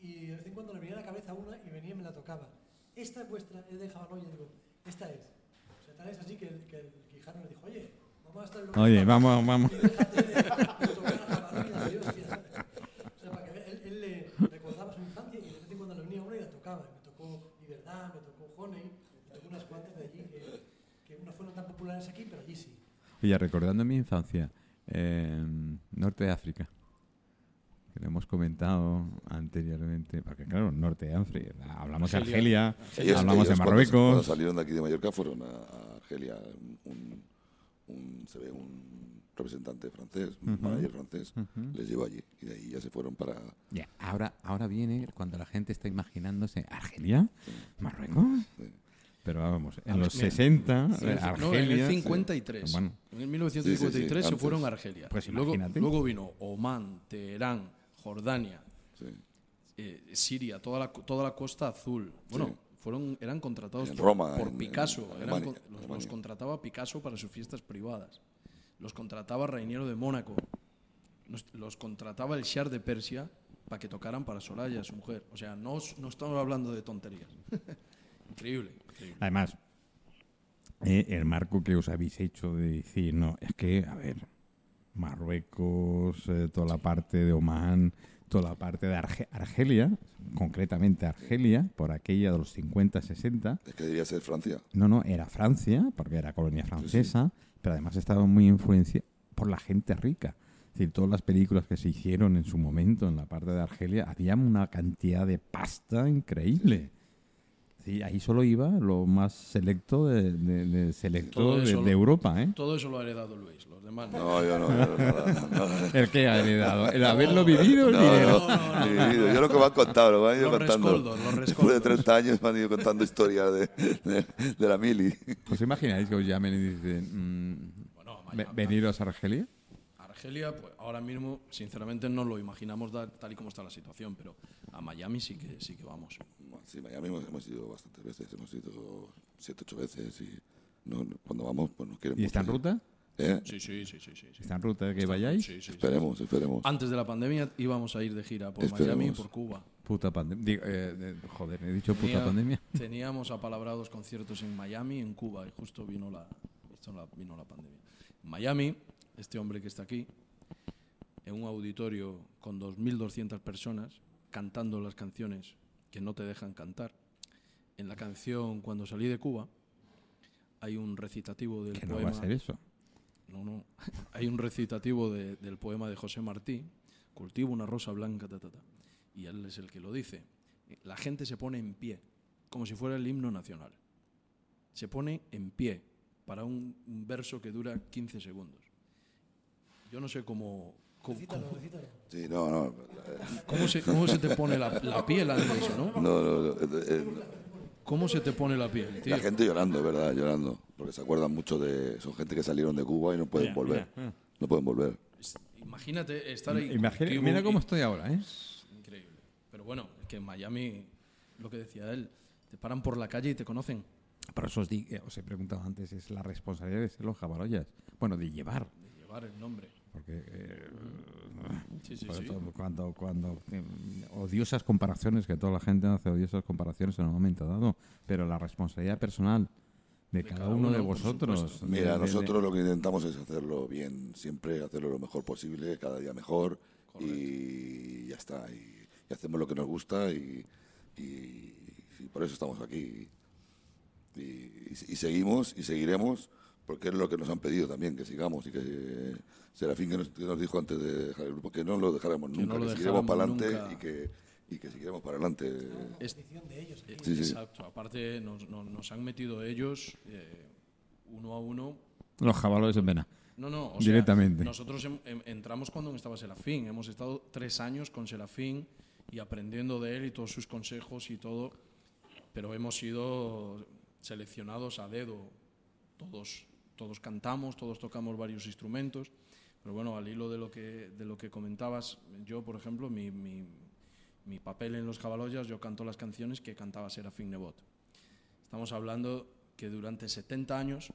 y de vez en cuando le venía a la cabeza una y venía y me la tocaba. Esta es vuestra, es de Jabaroyas. Digo, esta es. O sea, tal es así que el, que el Quijano le dijo, oye, vamos a estar Oye, vamos, vamos. y déjate de, de tocar a hostia. O sea, para que vea, él, él le recordaba su infancia y de vez en cuando le venía una y la tocaba. Me tocó Libertad, me tocó Honey, me tocó unas cuantas de allí que, que no fueron tan populares aquí, pero allí sí. Oye, recordando mi infancia, en Norte de África, que lo hemos comentado anteriormente, porque claro, Norte de África, hablamos de Argelia. Argelia, Ellos- hablamos de ellos cuando- Cuando, Marruecos. salieron de aquí de Mallorca fueron a, Argelia, un, un- se ve un representante francés, un Ujú. manager francés, Ujú. les llevó allí y de ahí ya se fueron para... Ya, ahora, ahora viene cuando la gente está imaginándose Argelia, Marruecos. Sí. Pero vamos, en Ar- los mira, 60, En eh, el- no, en Argelia. el 53. Bueno, En el 1953 Sí, sí, sí, se fueron a Argelia. Pues Y luego, luego vino Omán, Teherán, Jordania, sí. eh, Siria, toda la, toda la costa azul. Bueno, Sí. fueron, eran contratados En por, Roma, por en- Picasso. en eran Alemania, con- los, contrataba Picasso para sus fiestas privadas. Los contrataba Reiniero de Mónaco. Los, los contrataba el Shah de Persia para que tocaran para Soraya, su mujer. O sea, no, no estamos hablando de tonterías. <laughs> increíble, increíble. Además, eh, el marco que os habéis hecho de decir, no, es que, a ver, Marruecos, eh, toda la parte de Omán, toda la parte de Arge- Argelia, concretamente Argelia, por aquella de los 50, 60, Es que debía ser Francia. no, no, era Francia, porque era colonia francesa, pero además estaba muy influenciada por la gente rica. Es decir, todas las películas que se hicieron en su momento en la parte de Argelia, había una cantidad de pasta increíble. Sí, ahí solo iba lo más selecto de, de- de selecto Todo de, eso de lo- Europa, ¿eh? Todo eso lo ha heredado Luis, los demás no. No, yo no. yo. El que ha heredado, el haberlo vivido, el No, dinero. Yo lo que me han contado, lo me han ido Los contando. rescoldos, los Después de rescoldos. 30 años me han ido contando historias de, de, de la mili. ¿Os imagináis que os llamen y dicen, mm, Bueno, veniros a Argelia? Argelia, pues ahora mismo, sinceramente, no lo imaginamos tal y como está la situación, pero a Miami sí que, sí que vamos. Bueno, Sí, Miami hemos, hemos ido bastantes veces, hemos ido 7, 8 veces y no, cuando vamos pues nos quieren ¿Y está en ruta? ¿Eh? Sí, sí, sí, sí. sí. ¿Está en ruta que vayáis? Sí, sí, sí. Esperemos, esperemos. Antes de la pandemia íbamos a ir de gira por Esperemos. Miami y por Cuba. Puta pandemia. joder, he dicho puta pandemia. <laughs> Teníamos apalabrados conciertos en Miami y en Cuba y justo vino la- vino la pandemia. En Miami, este hombre que está aquí, en un auditorio con 2.200 personas, cantando las canciones que no te dejan cantar. En la canción Cuando salí de Cuba hay un recitativo del Que no poema... va a ser eso. No, no. <laughs> Hay un recitativo de- del poema de José Martí, Cultivo una rosa blanca, ta, ta, ta. Y él es el que lo dice. La gente se pone en pie, como si fuera el himno nacional. Se pone en pie para un, un verso que dura 15 segundos. Yo no sé cómo... cómo, cómo-. Sí, no, no. eh, cómo se, cómo se te pone la, la piel ante eso, ¿no? no, no, no, eh, eh, ¿Cómo se te pone la piel, tío? la gente llorando, es verdad, llorando. Porque se acuerdan mucho de. Son gente que salieron de Cuba y no pueden volver. No pueden volver. Es- Imagínate estar ahí. Imagina- contigo mira cómo estoy ahora, ¿eh? Increíble. Pero bueno, es que en Miami, lo que decía él, te paran por la calle y te conocen. Por eso os, di- eh, os he preguntado antes, es la responsabilidad de ser los jabaroyas. Bueno, de llevar. De llevar el nombre. Porque eh, Sí, Sí, sí, Por sí. eso, Cuando, cuando eh, odiosas comparaciones, que toda la gente hace odiosas comparaciones en un momento dado, pero la responsabilidad personal de, cada, uno, de uno, vosotros. de- Mira, de- de- nosotros lo que intentamos es hacerlo bien, siempre hacerlo lo mejor posible, cada día mejor y ya está. Y, y hacemos lo que nos gusta y, y- y por eso estamos aquí. Y, y- y seguimos y seguiremos porque es lo que nos han pedido también, que sigamos y que eh, Serafín que nos, que nos dijo antes de dejar el grupo, que no lo dejáramos Que nunca, no lo que seguiremos para adelante y que, y que seguiremos para adelante. Es- de ellos. aquí. Sí, sí. Exacto. Aparte, nos, nos- nos han metido ellos eh, uno a uno. Los jabalores en pena. No, no, o sea, Directamente. nosotros em- em- entramos cuando estaba Serafín. Hemos estado tres años con Serafín y aprendiendo de él y todos sus consejos y todo. Pero hemos sido seleccionados a dedo. Todos, todos cantamos, todos tocamos varios instrumentos. Pero bueno, al hilo de lo que, de lo que comentabas, yo, por ejemplo, mi, mi- mi papel en Los Jabaloyas, yo canto las canciones que cantaba Serafín Nebot. Estamos hablando que durante 70 años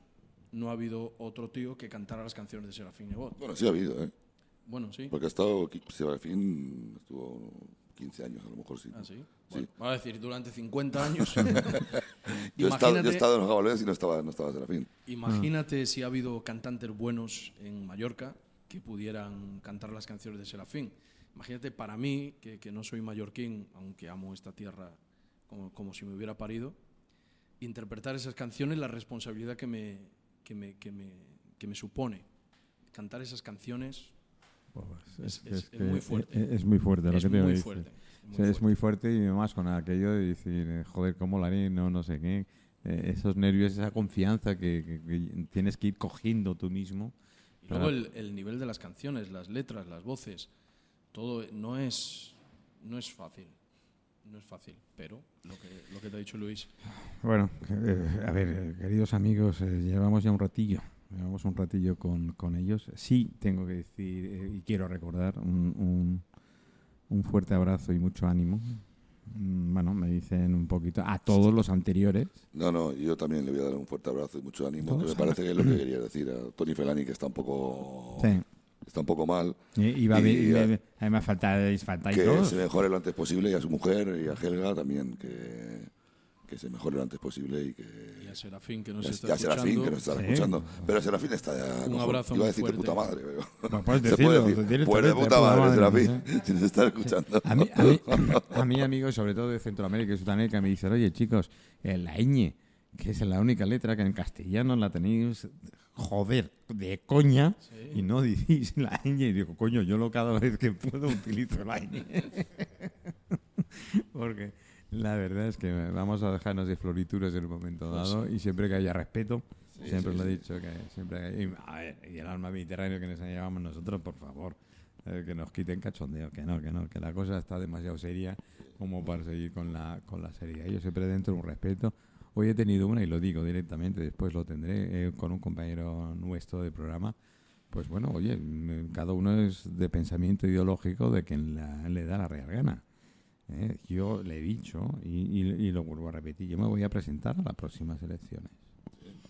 no ha habido otro tío que cantara las canciones de Serafín Nebot. Bueno, sí ha habido, ¿eh? Bueno, sí. porque ha estado, Serafín estuvo 15 años a lo mejor sí. Ah, sí. Bueno, va a decir, durante 50 años. <laughs> <laughs> Yo he, estado, yo he estado en los Jabalones y no estaba, no estaba Serafín. imagínate si ha habido cantantes buenos en Mallorca que pudieran cantar las canciones de Serafín. Imagínate para mí, que, que no soy mallorquín, aunque amo esta tierra como, como si me hubiera parido, interpretar esas canciones, la responsabilidad que me, que me, que me, que me supone. Cantar esas canciones Es- es, muy fuerte. Es, es muy fuerte lo es que te muy decir. fuerte. O sea, es muy fuerte y más con aquello de decir, eh, joder, ¿cómo lo haré? No, no sé qué. Eh, esos nervios, esa confianza que, que- que tienes que ir cogiendo tú mismo. Y luego el, el nivel de las canciones, las letras, las voces, todo no es, no es fácil. No es fácil, pero lo que, lo que te ha dicho Luis, Bueno, eh, a ver, eh, queridos amigos, llevamos ya un ratillo. Llevamos un ratillo con, con ellos. Sí, tengo que decir eh, y quiero recordar un, un, un fuerte abrazo y mucho ánimo. Mm, Bueno, me dicen un poquito a todos los anteriores. No, no, yo también le voy a dar un fuerte abrazo y mucho ánimo, que me parece que es lo que quería decir a Tony Felani, que está un poco, Sí. está un poco mal, Y, y va Y, me- además faltáis que todos. se mejore lo antes posible, y a su mujer y a Helga también, que, que se mejore lo antes posible y que... y a Serafín que nos Ya, está ya Serafín, escuchando. que nos estará Sí. escuchando. Pero Serafín está ya... Un abrazo Iba a muy decir de fuerte. puta madre, pero... No <laughs> puedes se decirlo, puede decir. directamente, Pues de puta madre, Serafín, ¿eh? <laughs> si nos está escuchando. A mí, a, mí, <laughs> a mí, amigos, sobre todo de Centroamérica y Sudamérica, me dicen, oye, chicos, eh, la ñ, que es la única letra que en castellano la tenéis, joder, de coña, y no decís la ñ. Y digo, coño, yo lo cada vez que puedo utilizo la ñ. Porque la verdad es que vamos a dejarnos de florituras en un momento Pues dado y siempre que haya respeto, Sí, siempre sí, lo he sí. dicho, que siempre hay- y, a ver, y el alma mediterráneo que nos llevamos nosotros, por favor, eh, que nos quiten cachondeo, que no, que no, que la cosa está demasiado seria como para seguir con la, con la seriedad. Yo siempre dentro de un respeto. Hoy he tenido una y lo digo directamente, después lo tendré eh, con un compañero nuestro de programa. Pues bueno, oye, mm, cada uno es de pensamiento ideológico de quien la- le da la real gana. ¿Eh? Yo le he dicho y, y- y lo vuelvo a repetir, yo me voy a presentar a las próximas elecciones.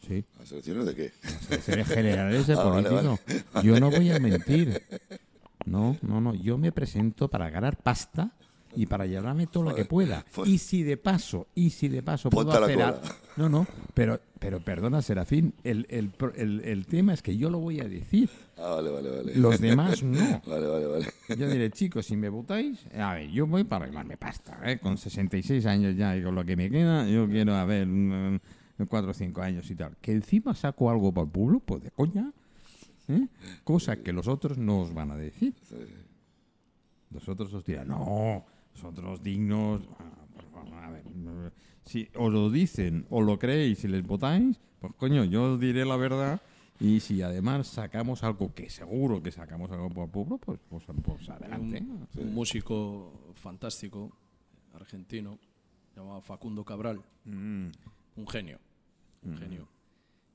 Sí, ¿Las elecciones de qué? las elecciones generales de <laughs> Ah, vale, político. Yo no voy a mentir. No, no, no. Yo me presento para ganar pasta y para llevarme todo lo que pueda. Y si de paso, y si de paso puedo a la hacer... al- No, no, pero, pero perdona, Serafín, el, el, el tema es que yo lo voy a decir. Ah, vale, vale, vale. Los demás no. <laughs> Vale, vale, vale. Yo diré, chicos, si me votáis, a ver, yo voy para arreglarme pasta, ¿eh? Con 66 años ya y con lo que me queda, yo quiero, a ver, 4 o 5 años y tal. Que encima saco algo para el pueblo, pues de coña, ¿eh? Cosa que los otros no os van a decir. Los otros os dirán, no, nosotros dignos. Ah, por favor, a ver, si os lo dicen o lo creéis y les votáis, pues coño, yo os diré la verdad. Y si además sacamos algo que seguro que sacamos algo para el pueblo, pues, pues, pues adelante. un, un músico fantástico, argentino, llamado Facundo Cabral, Mm. un genio, un genio.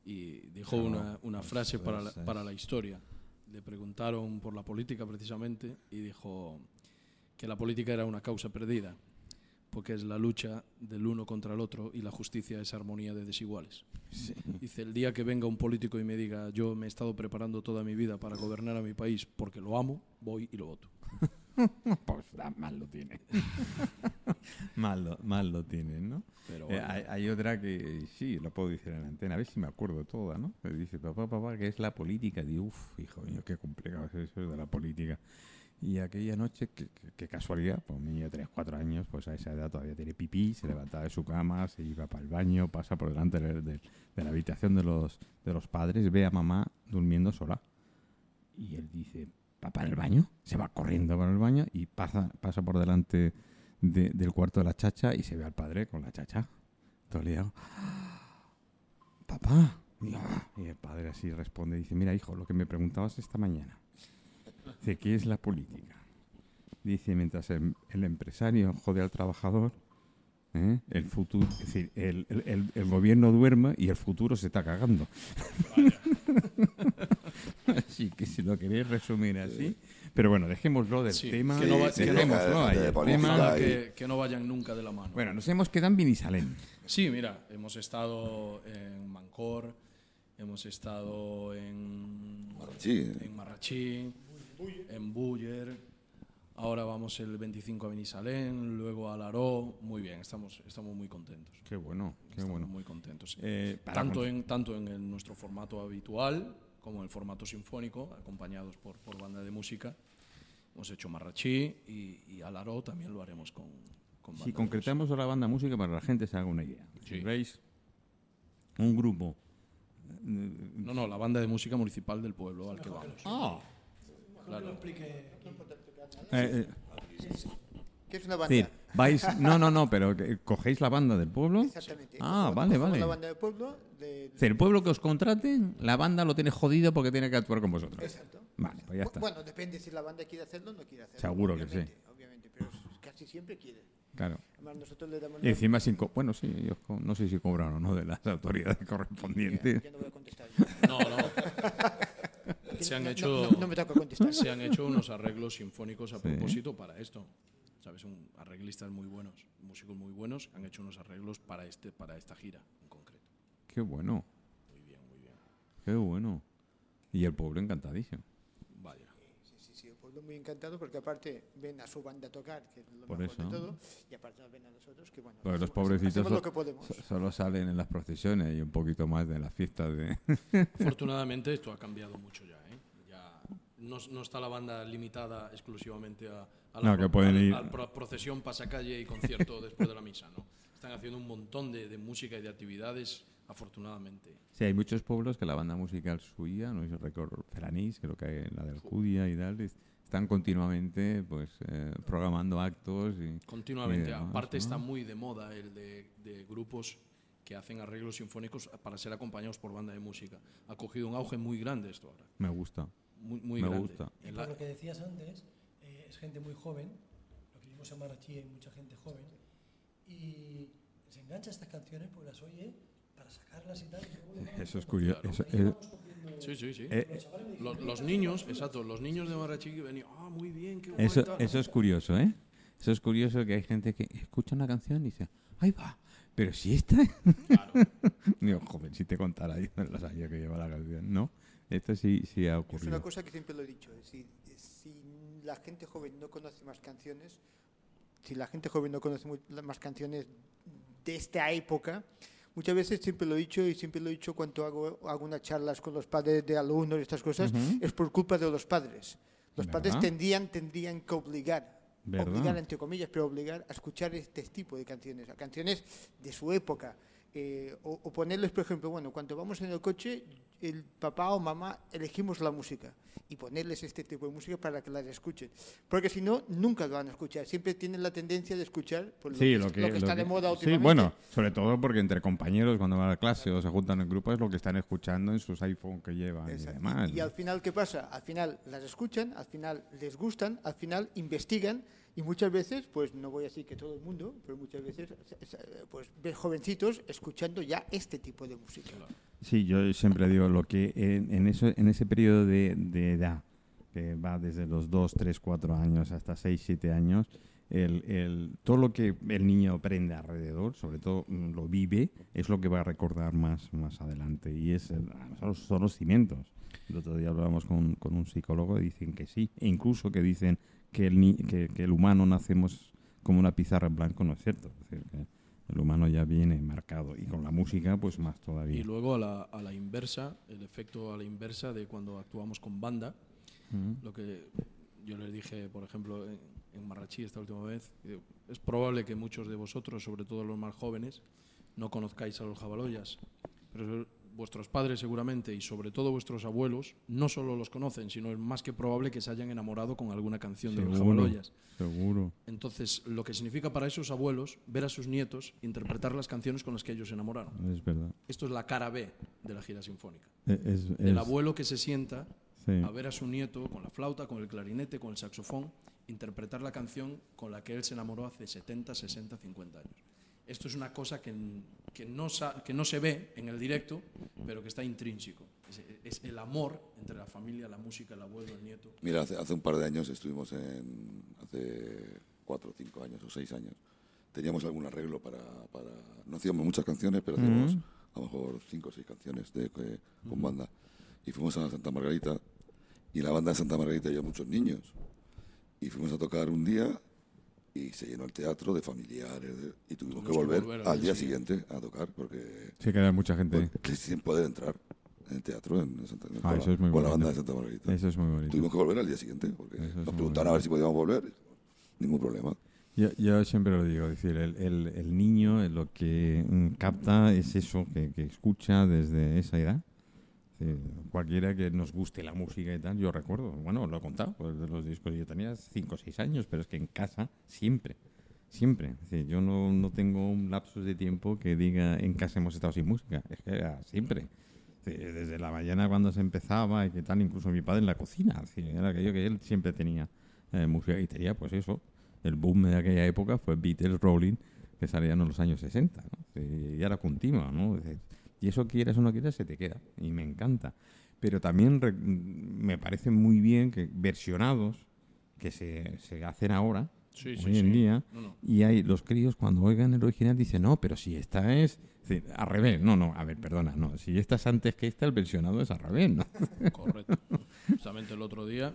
Y dijo una, una frase para la, para la historia. Le preguntaron por la política precisamente y dijo que la política era una causa perdida, porque es la lucha del uno contra el otro y la justicia es armonía de desiguales. Dice, el día que venga un político y me diga, yo me he estado preparando toda mi vida para gobernar a mi país porque lo amo, voy y lo voto. <laughs> pues da, mal lo tiene. <laughs> mal, lo, mal lo tienen, ¿no? Pero Eh, bueno. hay, hay otra que sí, lo puedo decir en la antena, a ver si me acuerdo toda, ¿no? Que dice, papá, papá, que es la política. Digo, uff, hijo mío, qué complicado es eso de la política. Y aquella noche, qué, casualidad, pues un niño de 3, 4 años, pues a esa edad todavía tiene pipí, se levantaba de su cama, se iba para el baño, pasa por delante de, de- la habitación de los, de los padres, ve a mamá durmiendo sola. Y él dice, papá en el baño, se va corriendo para el baño y pasa, pasa por delante de- del cuarto de la chacha y se ve al padre con la chacha. Todo. Papá. Y el padre así responde, dice, mira hijo, lo que me preguntabas esta mañana. Dice, ¿qué es la política? Dice, mientras el, el empresario jode al trabajador, ¿eh? el futuro, es decir, el, el- el- el gobierno duerme y el futuro se está cagando. <laughs> así que si lo queréis resumir así. Pero bueno, dejémoslo del Sí, tema. que no va- que no- ahí, de tema. Que, que no vayan nunca de la mano. Bueno, nos hemos quedado en Binisalén. Sí, mira, hemos estado en Mancor, hemos estado en Marrachí. en Marrachí, en Buller. Ahora vamos el 25 a Benisalén, luego a Laró. Muy bien, estamos, estamos muy contentos. Qué bueno, qué Estamos bueno. muy contentos. Eh, tanto en, tanto en el- nuestro formato habitual como en el formato sinfónico, acompañados por, por banda de música. Hemos hecho Marrachí y, y Alaró también lo haremos con, con banda Si concretamos la banda música para que la gente se haga una idea. Si Sí. veis un grupo. música. No, no, la banda de música municipal del pueblo al que vamos. Ah. Que lo explique. Eh, eh, ¿Qué es una banda? decir, vais. No, no, no, pero cogéis la banda del pueblo. Exactamente. Ah, Cogemos- vale, vale. La banda del pueblo. de- decir, el pueblo que os contrate, la banda lo tiene jodido porque tiene que actuar con vosotros. Exacto. Vale, pues ya está. Bueno, depende si la banda quiere hacerlo o no quiere hacerlo. Seguro que sí. obviamente, pero casi siempre quiere. Claro. Además, nosotros le damos Y encima sin co- Bueno, sí, ellos co- no sé si cobran o no de las autoridades correspondientes. Ya no voy a contestar. yo. No, no. <laughs> Se han No, hecho, no, no, no me toca contestar. se han hecho unos arreglos sinfónicos a Sí. propósito para esto. ¿Sabes? Un, arreglistas muy buenos, músicos muy buenos, han hecho unos arreglos para, este, para esta gira en concreto. Qué bueno, Muy bien, muy bien. qué bueno. Y el pueblo encantadísimo. Vaya. Sí, sí, sí, el pueblo muy encantado porque aparte ven a su banda tocar, que es lo Por mejor eso. de todo, y aparte nos ven a nosotros, que bueno, Porque los pobrecitos lo que podemos. so- solo salen en las procesiones y un poquito más de las fiestas de... <laughs> Afortunadamente esto ha cambiado mucho ya. ¿eh? ya no, no está la banda limitada exclusivamente a, a la No, que pueden al- ir- pro- procesión, pasacalle y concierto después de la misa. ¿no? Están haciendo un montón de, de música y de actividades, afortunadamente. Sí, hay muchos pueblos que la banda musical suya, no sé si recuerdo, Felanís, creo que hay la de Alcudia y tal, están continuamente pues eh, programando actos y... Continuamente. y demás, Aparte ¿no? está muy de moda el de, de grupos que hacen arreglos sinfónicos para ser acompañados por banda de música. Ha cogido un auge muy grande esto ahora. Me gusta. Muy, muy Me grande. gusta. Y por lo que decías antes, eh, es gente muy joven, lo que vimos en Marrachí hay mucha gente joven, y se engancha a estas canciones porque las oye para sacarlas y tal. y luego Eso es curioso. Claro. eso- Sí, sí, sí. eh, Los chavales me Los, dijeron, los "Mira, niños, exacto, los niños de Marrachí que venían, ah, muy bien, qué guay, eso, tal". eso es curioso, ¿eh? Eso es curioso que hay gente que escucha una canción y dice, ahí va, pero si esta... <laughs> Claro. Digo, joven, si te contara yo los años que lleva la canción, ¿no? Esto sí, sí ha Es una ocurrido. cosa que siempre lo he dicho, es decir, si la gente joven no conoce más canciones, si la gente joven no conoce más canciones de esta época, muchas veces siempre lo he dicho y siempre lo he dicho cuando hago, hago unas charlas con los padres de alumnos y estas cosas, es por culpa de los padres. Los padres tendrían, tendrían que obligar, ¿Verdad? obligar entre comillas, pero obligar a escuchar este tipo de canciones, a canciones de su época. eh, o, o ponerles, por ejemplo, bueno, cuando vamos en el coche, el papá o mamá elegimos la música y ponerles este tipo de música para que las escuchen. Porque si no, nunca lo van a escuchar. Siempre tienen la tendencia de escuchar por lo, Sí, que, lo que, lo que lo está que- de moda Sí, últimamente. bueno, sobre todo porque entre compañeros cuando van a clase o se juntan en grupo es lo que están escuchando en sus iPhone que llevan y Exacto. demás. Y, y ¿no? al final, ¿qué pasa? Al final las escuchan, al final les gustan, al final investigan y muchas veces, pues no voy a decir que todo el mundo, pero muchas veces eh, pues ves jovencitos escuchando ya este tipo de música. Sí, yo siempre digo lo que en, en eso, en ese periodo de, de edad, que va desde los 2, 3, 4 años hasta 6, 7 años, el, el- todo lo que el niño aprende alrededor, sobre todo mm, lo vive, es lo que va a recordar más, más adelante. Y es el- son los cimientos. El otro día hablábamos con, con un psicólogo y dicen que sí. E incluso que dicen que el, ni- que, que el humano nacemos como una pizarra en blanco, no es cierto. Es decir, que el humano ya viene marcado. Y con la música, pues más todavía. Y luego a la, a la inversa, el efecto a la inversa de cuando actuamos con banda, Mm. lo que yo les dije, por ejemplo, en, en Marrachí esta última vez, eh, es probable que muchos de vosotros, sobre todo los más jóvenes, no conozcáis a los jabaloyas, pero vuestros padres seguramente y sobre todo vuestros abuelos no solo los conocen, sino es más que probable que se hayan enamorado con alguna canción de los jabaloyas. Seguro. Entonces, lo que significa para esos abuelos ver a sus nietos interpretar las canciones con las que ellos se enamoraron. Es verdad. Esto es la cara B de la gira sinfónica. E- Es, es- abuelo que se sienta sí. a ver a su nieto con la flauta, con el clarinete, con el saxofón, interpretar la canción con la que él se enamoró hace 70, 60, 50 años. Esto es una cosa que, que, no, que no se ve en el directo, pero que está intrínseco. Es, es el amor entre la familia, la música, el abuelo, el nieto. Mira, hace, hace un par de años estuvimos en. Hace cuatro cinco años o seis años. Teníamos algún arreglo para. para no hacíamos muchas canciones, pero hacíamos a lo mejor cinco o seis canciones de, que- con banda. Y fuimos a Santa Margarita. Y la banda de Santa Margarita había muchos niños. Y fuimos a tocar un día y se llenó el teatro de familiares. de- y tuvimos que que volver, al día siguiente a tocar porque. Sí, queda mucha gente. porque sin poder entrar en el teatro en Santa Ah, con, eso la- es muy con la banda de Santa Margarita. Eso es muy bonito. Tuvimos que volver al día siguiente porque Eso nos preguntaron a ver si podíamos volver. Ningún problema. Yo, yo siempre lo digo, es decir, el, el- el niño lo que mm, capta es eso que, que escucha desde esa edad. Decir, cualquiera que nos guste la música y tal, yo recuerdo, bueno, lo he contado, pues de los discos yo tenía 5 o 6 años, pero es que en casa siempre, siempre. Decir, yo no, no tengo un lapsus de tiempo que diga en casa hemos estado sin música, es que era siempre. Decir, Desde la mañana cuando se empezaba y que tal, incluso mi padre en la cocina, era aquello que él siempre tenía eh, música y tenía pues eso, el boom de aquella época fue Beatles, Rolling, que salían en los años 60, ¿no? Y era continua, ¿no? Y eso quieras o no quieras, se te queda, y me encanta. Pero también re- me parece muy bien que versionados, que se, se hacen ahora, Sí, sí, hoy en sí. día, No, no. y hay los críos cuando oigan el original dicen, no, pero si esta es... es decir, al revés, no, no, a ver, perdona, no, si esta es antes que esta, el versionado es al revés, ¿no? <laughs> Correcto. Justamente el otro día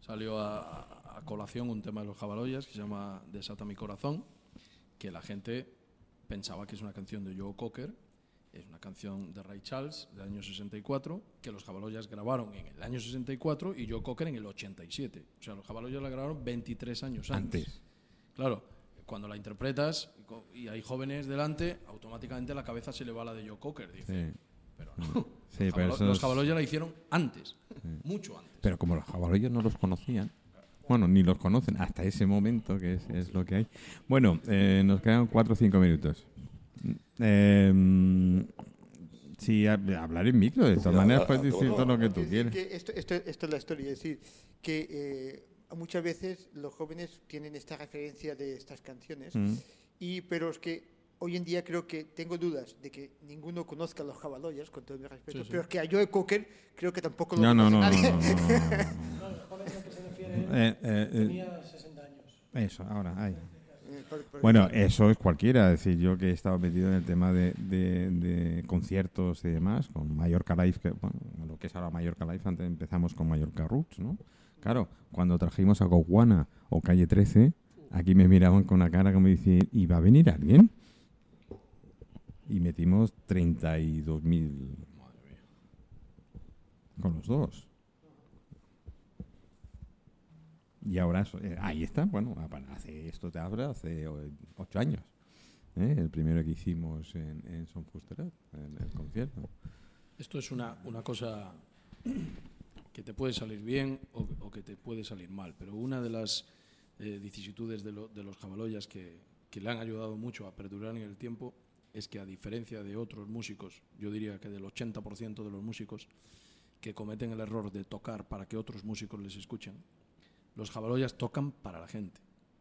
salió a- a colación un tema de los jabaloyas que se llama Desata mi corazón, que la gente pensaba que es una canción de Joe Cocker, es una canción de Ray Charles del año 64, que los jabaloyas grabaron en el año 64 y Joe Cocker en el 87. O sea, los jabaloyas la grabaron 23 años antes. Antes. Claro, cuando la interpretas y hay jóvenes delante, automáticamente la cabeza se le va a la de Joe Cocker. Dice, Sí. pero no. Sí, los, pero jabalo- eso los es- jabaloyas la hicieron antes, mucho antes. Pero como los jabalíes no los conocían, bueno, ni los conocen hasta ese momento, que es, es lo que hay. Bueno, eh, nos quedan cuatro o cinco minutos. Eh, sí, hab- hablar en micro, de todas maneras puedes a decir todo. todo lo que tú que esto, esto, esto es la historia, es decir, que eh, muchas veces los jóvenes tienen esta referencia de estas canciones, Mm. y, pero es que hoy en día creo que tengo dudas de que ninguno conozca a los jabaloyas, con todo mi respeto, Sí, sí. pero es que a Joe Cocker creo que tampoco lo No, no, conoce no, no, nadie. no, no, no, no. No, el joven al que se refiere Eh, eh, eh, tenía 60 años. eso, ahora, ahí. Bueno, eso es cualquiera. Es decir, yo que he estado metido en el tema de, de- de conciertos y demás, con Mallorca Live, que, bueno, lo que es ahora Mallorca Live, antes empezamos con Mallorca Roots, ¿no? Claro, cuando trajimos a Goguana o Calle 13, aquí me miraban con una cara como dice, ¿y va a venir alguien? Y metimos 32.000 con los dos. Y ahora, eh, ahí está, bueno, hace esto te habla hace ocho años. ¿eh? El primero que hicimos en, en Son Fusterat, en el concierto. Esto es una, una cosa que te puede salir bien o, o que te puede salir mal, pero una de las eh, vicisitudes de, lo- de los jabaloyas que, que le han ayudado mucho a perdurar en el tiempo es que a diferencia de otros músicos, yo diría que del 80% de los músicos que cometen el error de tocar para que otros músicos les escuchen, los jabaloyas tocan para la gente,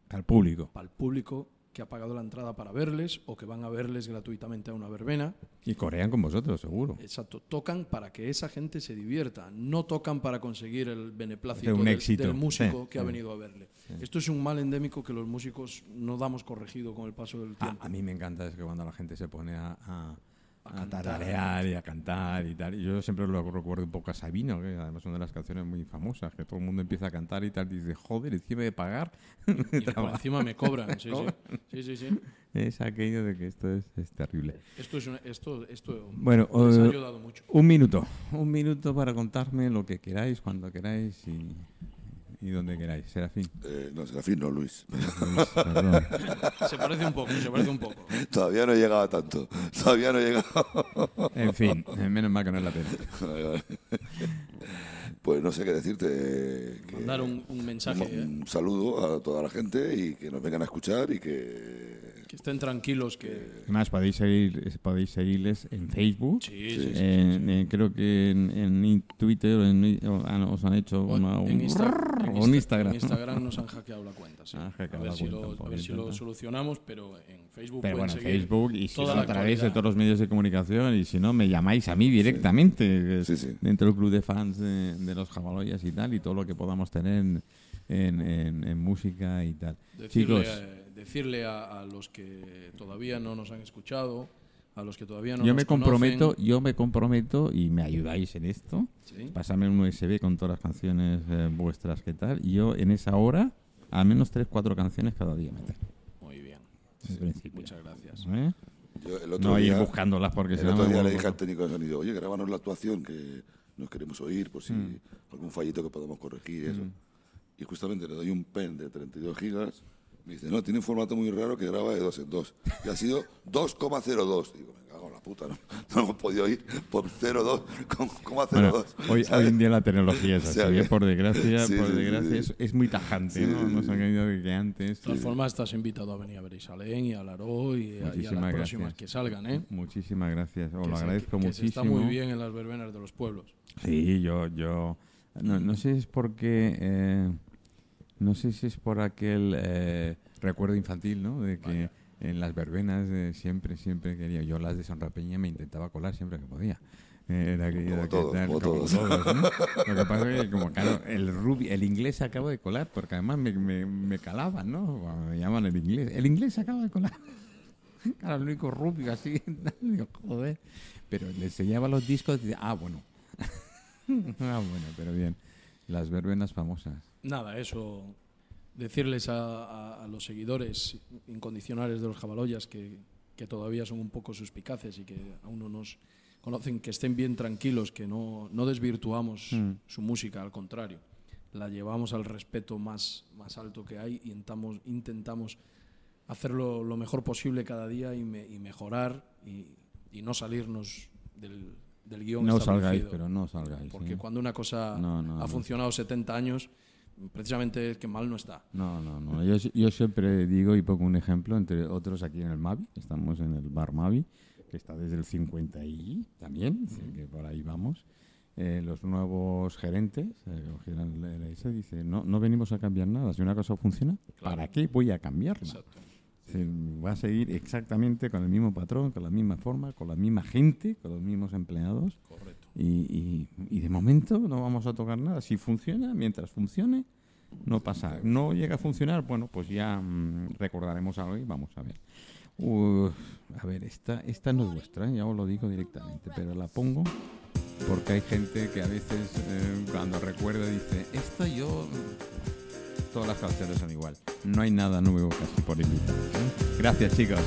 Al público. para el público que ha pagado la entrada para verles o que van a verles gratuitamente a una verbena. Y corean con vosotros, seguro. Exacto, tocan para que esa gente se divierta, no tocan para conseguir el beneplácito un del, éxito, del músico sí, que ha venido a verle. Esto es un mal endémico que los músicos no damos corregido con el paso del A, tiempo. a mí me encanta es que cuando la gente se pone a, a, A tararear y a cantar y tal. Y yo siempre lo recuerdo un poco a Sabino, que además es una de las canciones muy famosas, que todo el mundo empieza a cantar y tal, y dice, joder, encima de pagar, y <laughs> encima me cobran. <laughs> Sí, sí. sí, es aquello de que esto es, es terrible. Esto, es una- esto, esto Bueno, les ha eh, ayudado mucho. Un minuto, un minuto para contarme lo que queráis, cuando queráis y, y donde queráis. Serafín. Eh, no, Serafín, no, Luis. Luis, perdón. <laughs> Se parece un poco, se parece un poco. Todavía no he llegado a tanto. Todavía no he llegado. En fin, eh, menos mal que no es la pena. Pues no sé qué decirte. eh, que- Mandar un, un mensaje, ¿eh? un saludo a toda la gente y que nos vengan a escuchar y que que estén tranquilos, que... Además, podéis, seguir, podéis seguirles en Facebook. Sí, sí, sí. En- en- creo que en, en Twitter o ah, no, os han hecho O una, en, un- Insta- en Insta- Instagram. en Instagram nos han hackeado la cuenta. sí. <laughs> Han a ver, la si, cuenta, lo, a ver si lo solucionamos, pero en Facebook Pero bueno, seguir Facebook y si no, a través de todos los medios de comunicación y si no, me llamáis a mí directamente dentro del club de fans de, de los jabaloyas y tal y todo lo que podamos tener en, en- en- en música y tal. Decirle, Chicos, eh, decirle a, a los que todavía no nos han escuchado, a los que todavía no yo nos me comprometo, conocen, yo me comprometo y me ayudáis en esto. ¿sí? Pasarme un USB con todas las canciones eh, vuestras que tal y yo en esa hora al menos 3 4 canciones cada día meter. Muy bien. En principio. Muchas gracias. ¿Eh? yo el otro No ir día, buscándolas porque el otro día le dije al técnico de sonido, oye, grábanos la actuación que nos queremos oír por si Mm. algún fallito que podamos corregir y eso. Y justamente le doy un pen de 32 gigas. Me dice, no, tiene un formato muy raro que graba de dos en dos. Y ha sido 2,02. Digo, me cago en la puta, ¿no? No hemos podido ir por 0,2, con- coma 0,2. Bueno, hoy, hoy en día la tecnología es <laughs> O así, sea ¿eh? que- por desgracia, <laughs> Sí, por sí, desgracia sí. Es, es muy tajante, Sí, ¿no? sí, Nos sí. han caído de que antes. De todas formas, estás invitado a venir a ver a Isalén y a Laró y a, y a las gracias. próximas que salgan, ¿eh? Muchísimas gracias, os Que lo se- agradezco que se muchísimo. está muy bien en las verbenas de los pueblos. Sí, yo, yo, no, no sé si es porque, eh, no sé si es por aquel eh, recuerdo infantil, ¿no? De que Vaya. en las verbenas eh, siempre, siempre quería, yo las de San Rapeña me intentaba colar siempre que podía. Eh, Era Como que todos, como como todos. todos, ¿no? <laughs> Lo que pasa es que, como claro, el, rubi, el inglés se acaba de colar, porque además me, me, me calaban, ¿no? Cuando me llaman el inglés. El inglés se acaba de colar. <laughs> Claro, el único rubio así, tal, <laughs> digo, joder. Pero le enseñaba los discos y decía, ah, bueno. ah, bueno, pero bien. Las verbenas famosas. Nada, eso. Decirles a, a- a los seguidores incondicionales de los jabaloyas que, que todavía son un poco suspicaces y que aún no nos conocen, que estén bien tranquilos, que no, no desvirtuamos Mm. su música, al contrario. La llevamos al respeto más, más alto que hay y intentamos, intentamos hacerlo lo mejor posible cada día y, me- y mejorar y, y no salirnos del, del guion No salgáis, pero no salgáis. Porque ¿eh? cuando una cosa No, no, ha funcionado 70 años, precisamente es que mal no está. No, no, no. Yo, yo siempre digo y pongo un ejemplo, entre otros aquí en el Mavi, estamos en el bar Mavi, que está desde el 50 y también, que por ahí vamos. Eh, los nuevos gerentes, eh, que cogieron el- el- ese, dice, no, no venimos a cambiar nada. Si una cosa funciona, ¿para qué voy a cambiarla? Exacto. Va a seguir exactamente con el mismo patrón, con la misma forma, con la misma gente, con los mismos empleados. Correcto. Y, y- y de momento no vamos a tocar nada. Si funciona, mientras funcione, no pasa. No llega a funcionar, bueno, pues ya mm, recordaremos algo y vamos a ver. Uf, a ver, esta, esta no es vuestra, ¿eh? ya os lo digo directamente, pero la pongo porque hay gente que a veces eh, cuando recuerda dice, esto yo... Todas las canciones son igual. No hay nada nuevo casi por invitar. ¿eh? Gracias chicos.